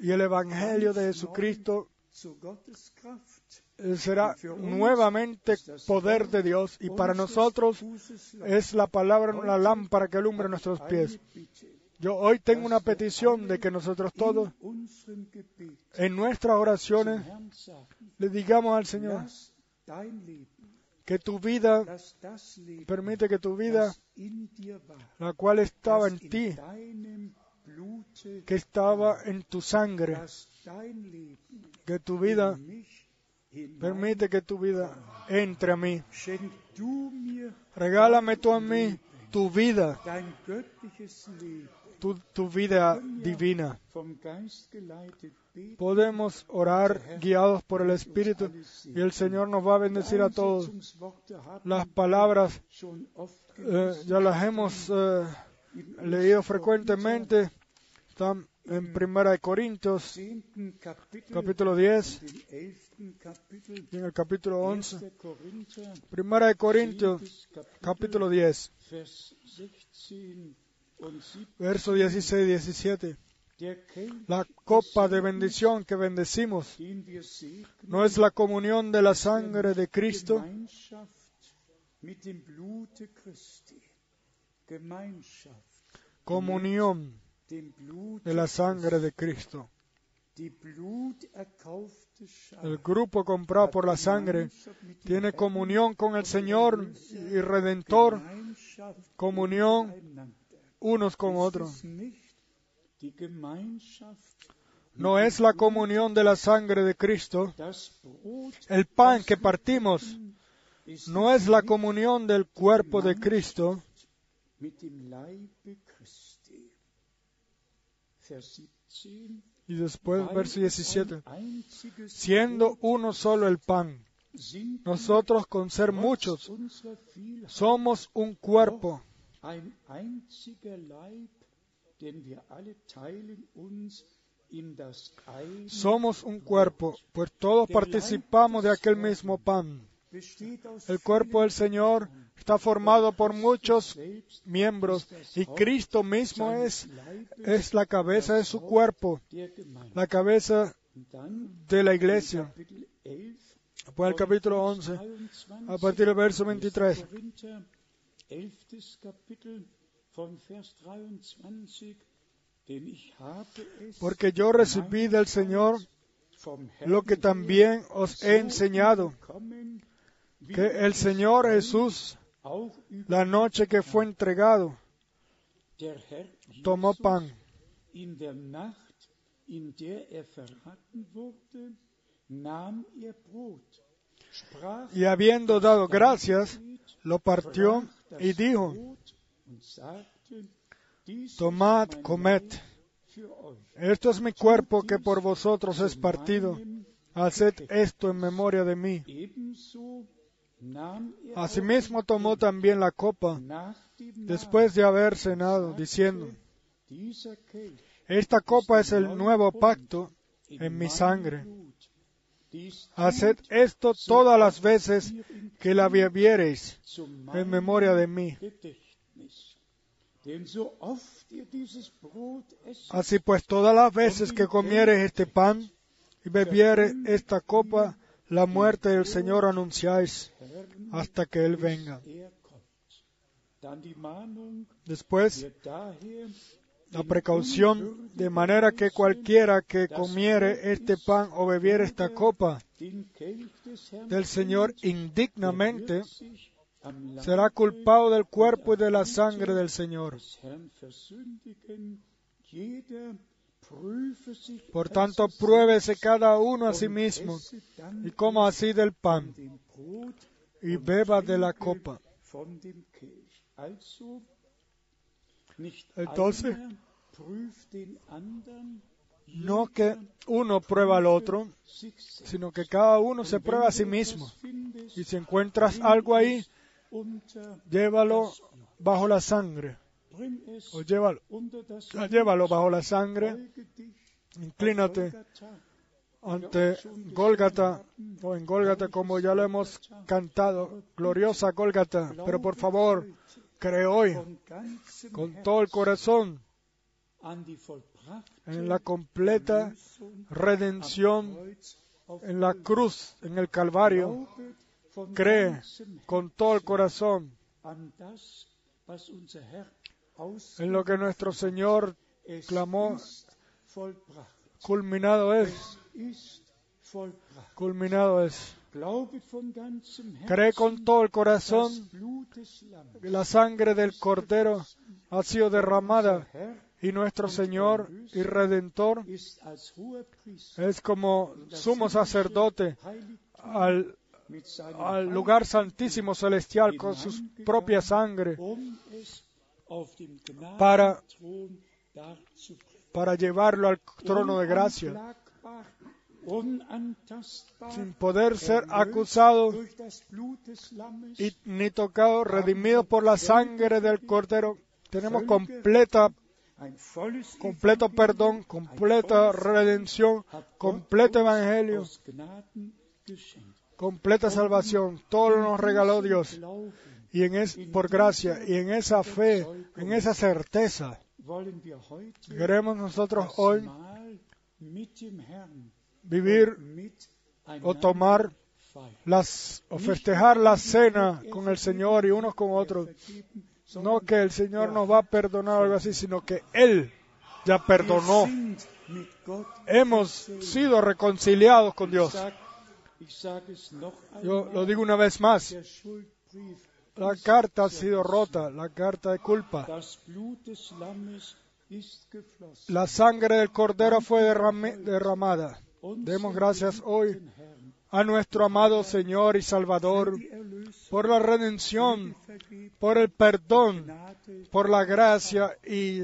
Y el Evangelio de Jesucristo será nuevamente poder de Dios y para nosotros es la palabra la lámpara que alumbra nuestros pies. Yo hoy tengo una petición de que nosotros todos en nuestras oraciones le digamos al Señor que tu vida, permite que tu vida, la cual estaba en ti, que estaba en tu sangre, que tu vida, permite que tu vida entre a mí. Regálame tú a mí tu vida, tu, tu vida divina. Podemos orar guiados por el Espíritu y el Señor nos va a bendecir a todos. Las palabras eh, ya las hemos eh, leído frecuentemente. Están en Primera de Corintios, capítulo 10, y en el capítulo 11. Primera de Corintios, capítulo 10, verso 16 y 17. La copa de bendición que bendecimos no es la comunión de la sangre de Cristo. Comunión de la sangre de Cristo. El grupo comprado por la sangre tiene comunión con el Señor y Redentor, comunión unos con otros. No es la comunión de la sangre de Cristo. El pan que partimos no es la comunión del cuerpo de Cristo. Y después, verso 17, siendo uno solo el pan, nosotros con ser muchos somos un cuerpo, somos un cuerpo, pues todos participamos de aquel mismo pan. El cuerpo del Señor está formado por muchos miembros y Cristo mismo es, es la cabeza de su cuerpo, la cabeza de la iglesia. Pues el capítulo 11, a partir del verso 23. Porque yo recibí del Señor lo que también os he enseñado, que el Señor Jesús, la noche que fue entregado, tomó pan. Er er y habiendo dado gracias, lo partió y dijo, tomad, comed, esto es mi cuerpo que por vosotros es partido, haced esto en memoria de mí. Asimismo tomó también la copa, después de haber cenado, diciendo, esta copa es el nuevo pacto en mi sangre. Haced esto todas las veces que la bebiereis en memoria de mí. Así pues, todas las veces que comiereis este pan y bebiereis esta copa, la muerte del Señor anunciáis hasta que Él venga. Después, la precaución, de manera que cualquiera que comiere este pan o bebiere esta copa del Señor indignamente, será culpado del cuerpo y de la sangre del Señor. Por tanto, pruébese cada uno a sí mismo y coma así del pan y beba de la copa. Entonces, No que uno prueba al otro, sino que cada uno se prueba a sí mismo. Y si encuentras algo ahí, llévalo bajo la sangre. Bring es O llévalo, llévalo bajo la sangre. Inclínate ante Gólgata o en Gólgata como ya lo hemos cantado. Gloriosa Gólgata. Pero por favor, cree hoy con todo el corazón en la completa redención en la cruz, en el Calvario. Cree con todo el corazón en lo que nuestro Señor clamó, culminado es, culminado es. Cree con todo el corazón que la sangre del Cordero ha sido derramada y nuestro Señor y Redentor es como sumo sacerdote al, al lugar santísimo celestial con su propia sangre Para- para llevarlo al trono de gracia sin poder ser acusado y ni tocado, redimido por la sangre del Cordero. Tenemos completa, completo perdón, completa redención, completo evangelio, completa salvación. Todo lo nos regaló Dios. Y en es, por gracia, y en esa fe, en esa certeza, queremos nosotros hoy vivir o tomar las, o festejar la cena con el Señor y unos con otros. No que el Señor nos va a perdonar o algo así, sino que Él ya perdonó. Hemos sido reconciliados con Dios. Yo lo digo una vez más. La carta ha sido rota, la carta de culpa. La sangre del Cordero fue derramada. Demos gracias hoy a nuestro amado Señor y Salvador por la redención, por el perdón, por la gracia y,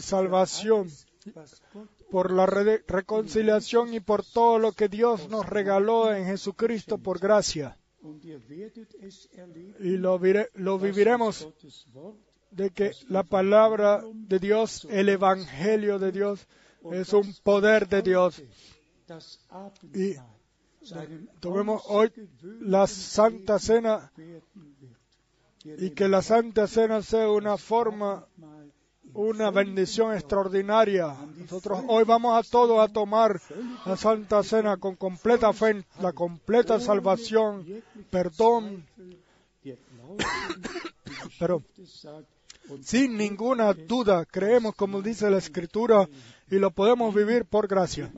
salvación, por la re- reconciliación y por todo lo que Dios nos regaló en Jesucristo por gracia. Y lo, vire- lo dass viviremos de que la palabra de Dios, el Evangelio de Dios, es un poder de Dios. Y tomemos hoy la Santa Cena y que la Santa Cena sea una forma, una bendición extraordinaria. Nosotros hoy vamos a todos a tomar la Santa Cena con completa fe, la completa salvación, perdón, Pero- sin ninguna duda. Creemos como dice la Escritura y lo podemos vivir por gracia.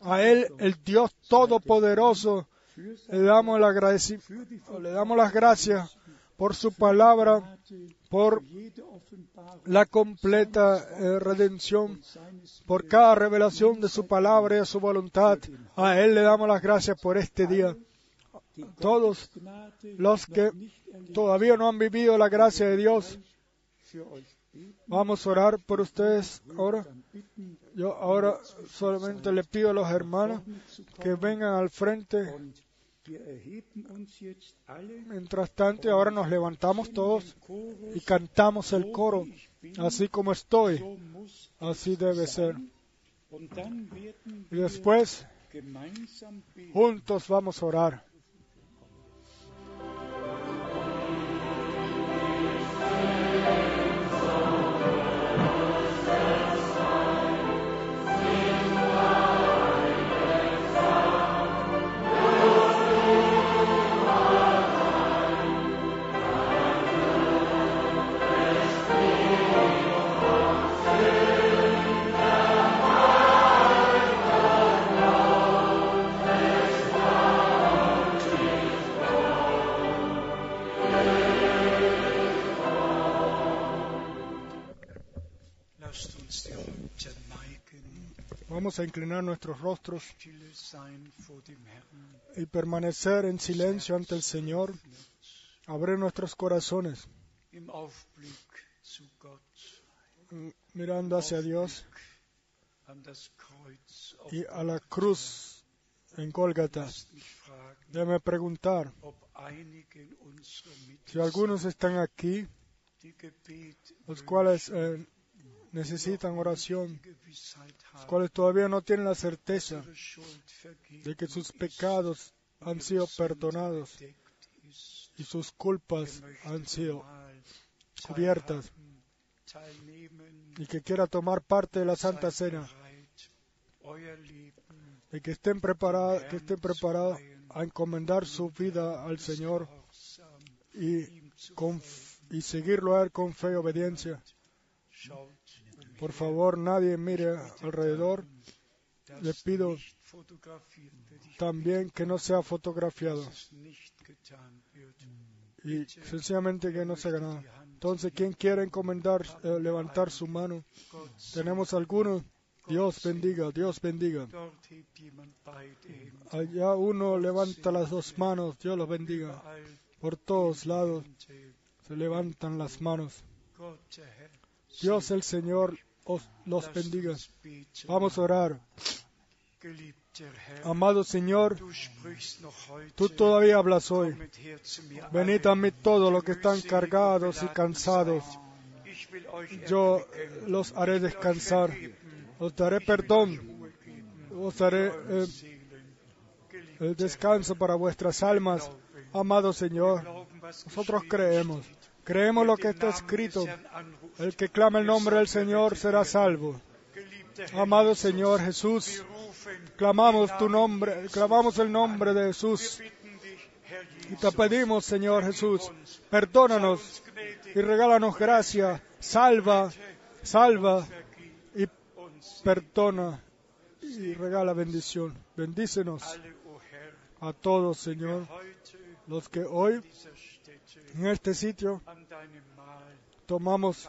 A Él, el Dios Todopoderoso, le damos, le damos las gracias por su palabra, por la completa eh, redención, por cada revelación de su palabra y de su voluntad. A Él le damos las gracias por este día. Todos los que todavía no han vivido la gracia de Dios, vamos a orar por ustedes ahora. Yo ahora solamente le pido a los hermanos que vengan al frente Mientras tanto, ahora nos levantamos todos y cantamos el coro, así como estoy, así debe ser. Y después, juntos vamos a orar. Vamos a inclinar nuestros rostros y permanecer en silencio ante el Señor, abrir nuestros corazones. Mirando hacia Dios. y a la cruz en Gólgata. Déjame preguntar si algunos están aquí, los cuales eh, necesitan oración, los cuales todavía no tienen la certeza de que sus pecados han sido perdonados y sus culpas han sido cubiertas y que quiera tomar parte de la Santa Cena, y que estén preparados, que estén preparados a encomendar su vida al Señor y, y seguirlo a Él con fe y obediencia. Por favor, nadie mire alrededor. Le pido también que no sea fotografiado y sencillamente que no se haga nada. Entonces, ¿quién quiere encomendar, eh, levantar su mano? ¿Tenemos alguno? Dios bendiga, Dios bendiga. Allá uno levanta las dos manos, Dios los bendiga. Por todos lados se levantan las manos. Dios el Señor os los bendiga. Vamos a orar. Amado Señor, tú todavía hablas hoy. Venid a mí todos los que están cargados y cansados. Yo los haré descansar. Os daré perdón. Os daré eh, el descanso para vuestras almas. Amado Señor, nosotros creemos. Creemos lo que está escrito. El que clama el nombre del Señor será salvo. Amado Señor Jesús, clamamos tu nombre, clamamos el nombre de Jesús. Y te pedimos, Señor Jesús, perdónanos y regálanos gracia, salva, salva y perdona y regala bendición. Bendícenos a todos, Señor, los que hoy en este sitio tomamos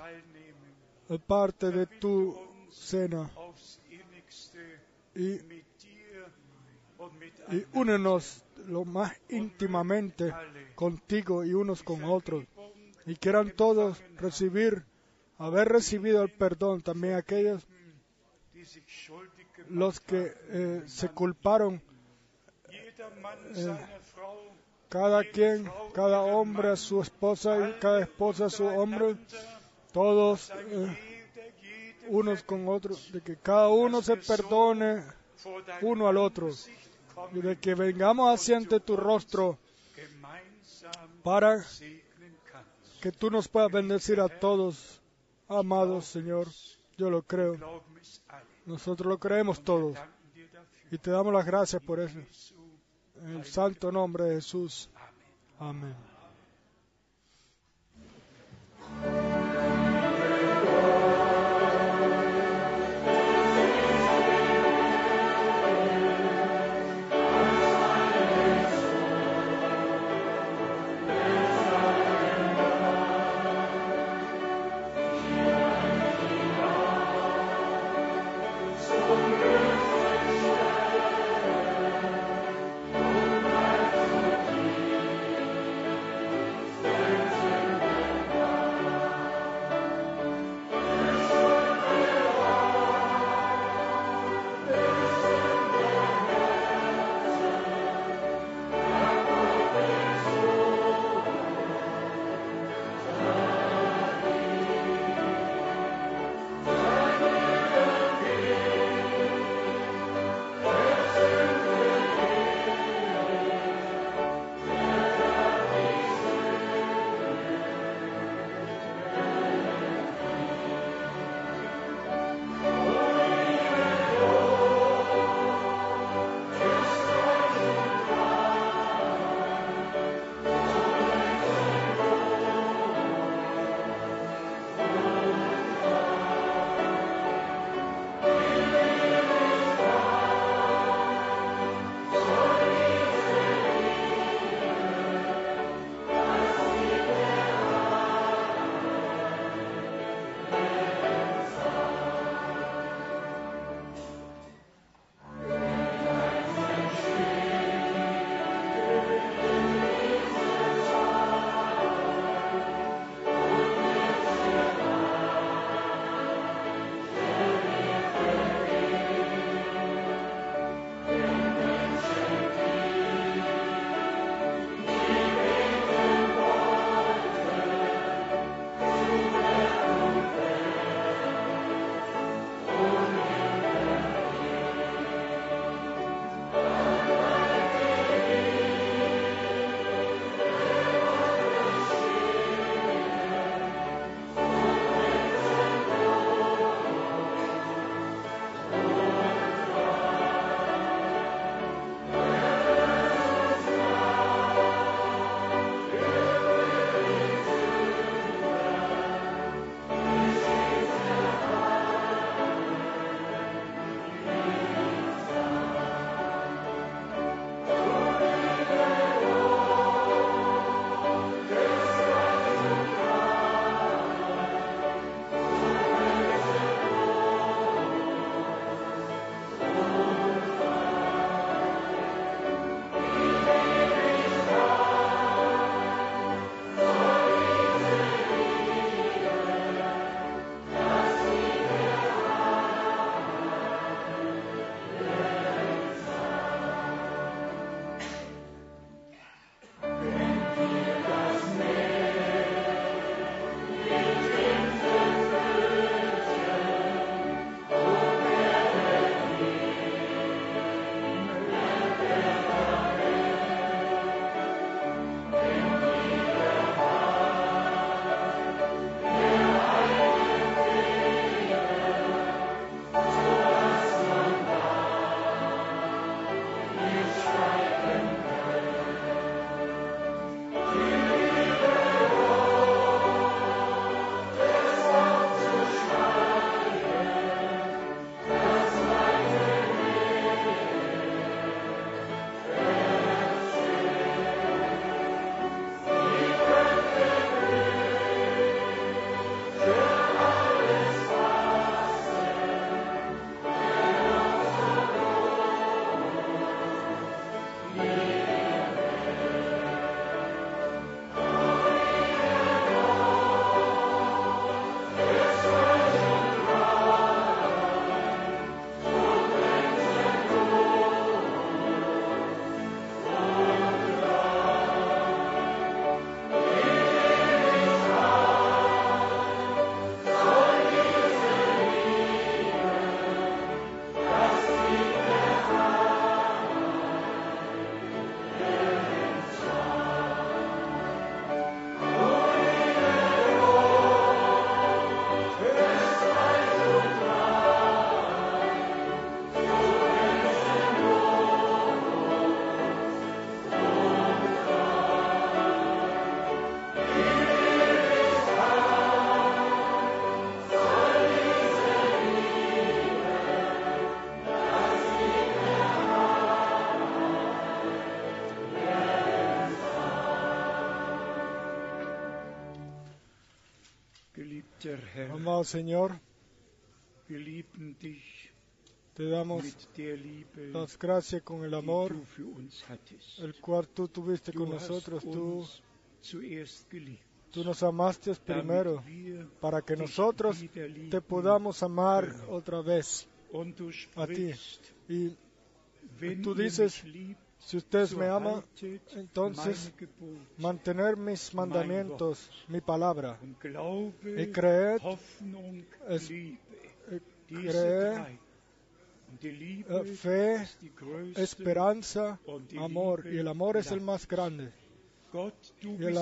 parte de tu cena y, y únenos lo más íntimamente contigo y unos con otros. Y quieran todos recibir, haber recibido el perdón, también aquellos los que eh, se culparon, eh, cada quien, cada hombre a su esposa y cada esposa a su hombre, todos eh, unos con otros, de que cada uno se perdone uno al otro y de que vengamos hacia ante tu rostro para que tú nos puedas bendecir a todos, amados Señor. Yo lo creo. Nosotros lo creemos todos. Y te damos las gracias por eso. En el santo nombre de Jesús. Amén. Amado Señor, te damos las gracias con el amor, el cual tú tuviste con nosotros. Tú, tú nos amaste primero para que nosotros te podamos amar otra vez. A ti. Y tú dices, si ustedes so me aman, haltet entonces mantener mis mandamientos, mi palabra. Y es- Liebe, eh, creer, eh, fe, esperanza, amor. Y el amor es el más grande. Y el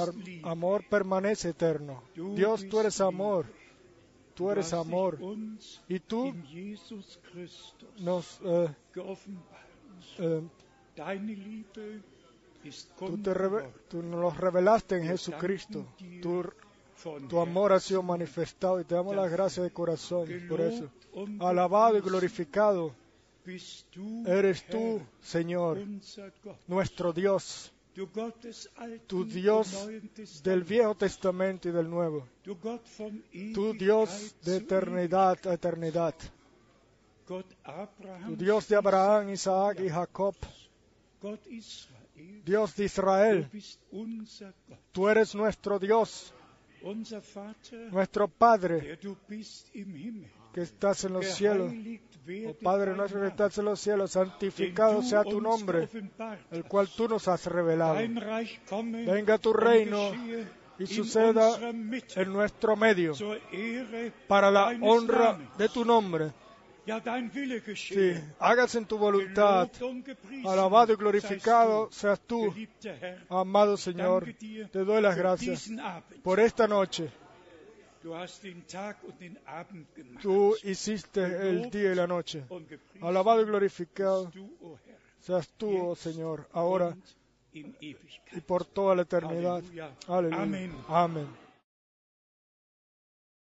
amor permanece eterno. Dios, tú eres amor. Tú eres amor. Y tú nos, eh, eh, tú, te tú nos los revelaste en Jesucristo. Tu, von tu amor ha sido manifestado y te damos las gracias de corazón por eso. Alabado y glorificado eres tú, Señor, nuestro Dios, tu Dios del. Viejo Testamento y del Nuevo, tu Dios de eternidad a eternidad, tu Dios de Abraham, Isaac y Jacob. Dios de Israel, tú eres nuestro Dios, nuestro Padre que estás en los cielos. Oh Padre nuestro que estás en los cielos, santificado sea tu nombre, el cual tú nos has revelado. Venga tu reino y suceda en nuestro medio para la honra de tu nombre. Sí, hágase en tu voluntad. Alabado y glorificado seas tú, Herr. amado Señor. Te doy las gracias por esta noche. Tú hiciste el día y la noche. Alabado y glorificado seas tú, oh Señor, ahora y por toda la eternidad. Aleluya. Amén. Amén.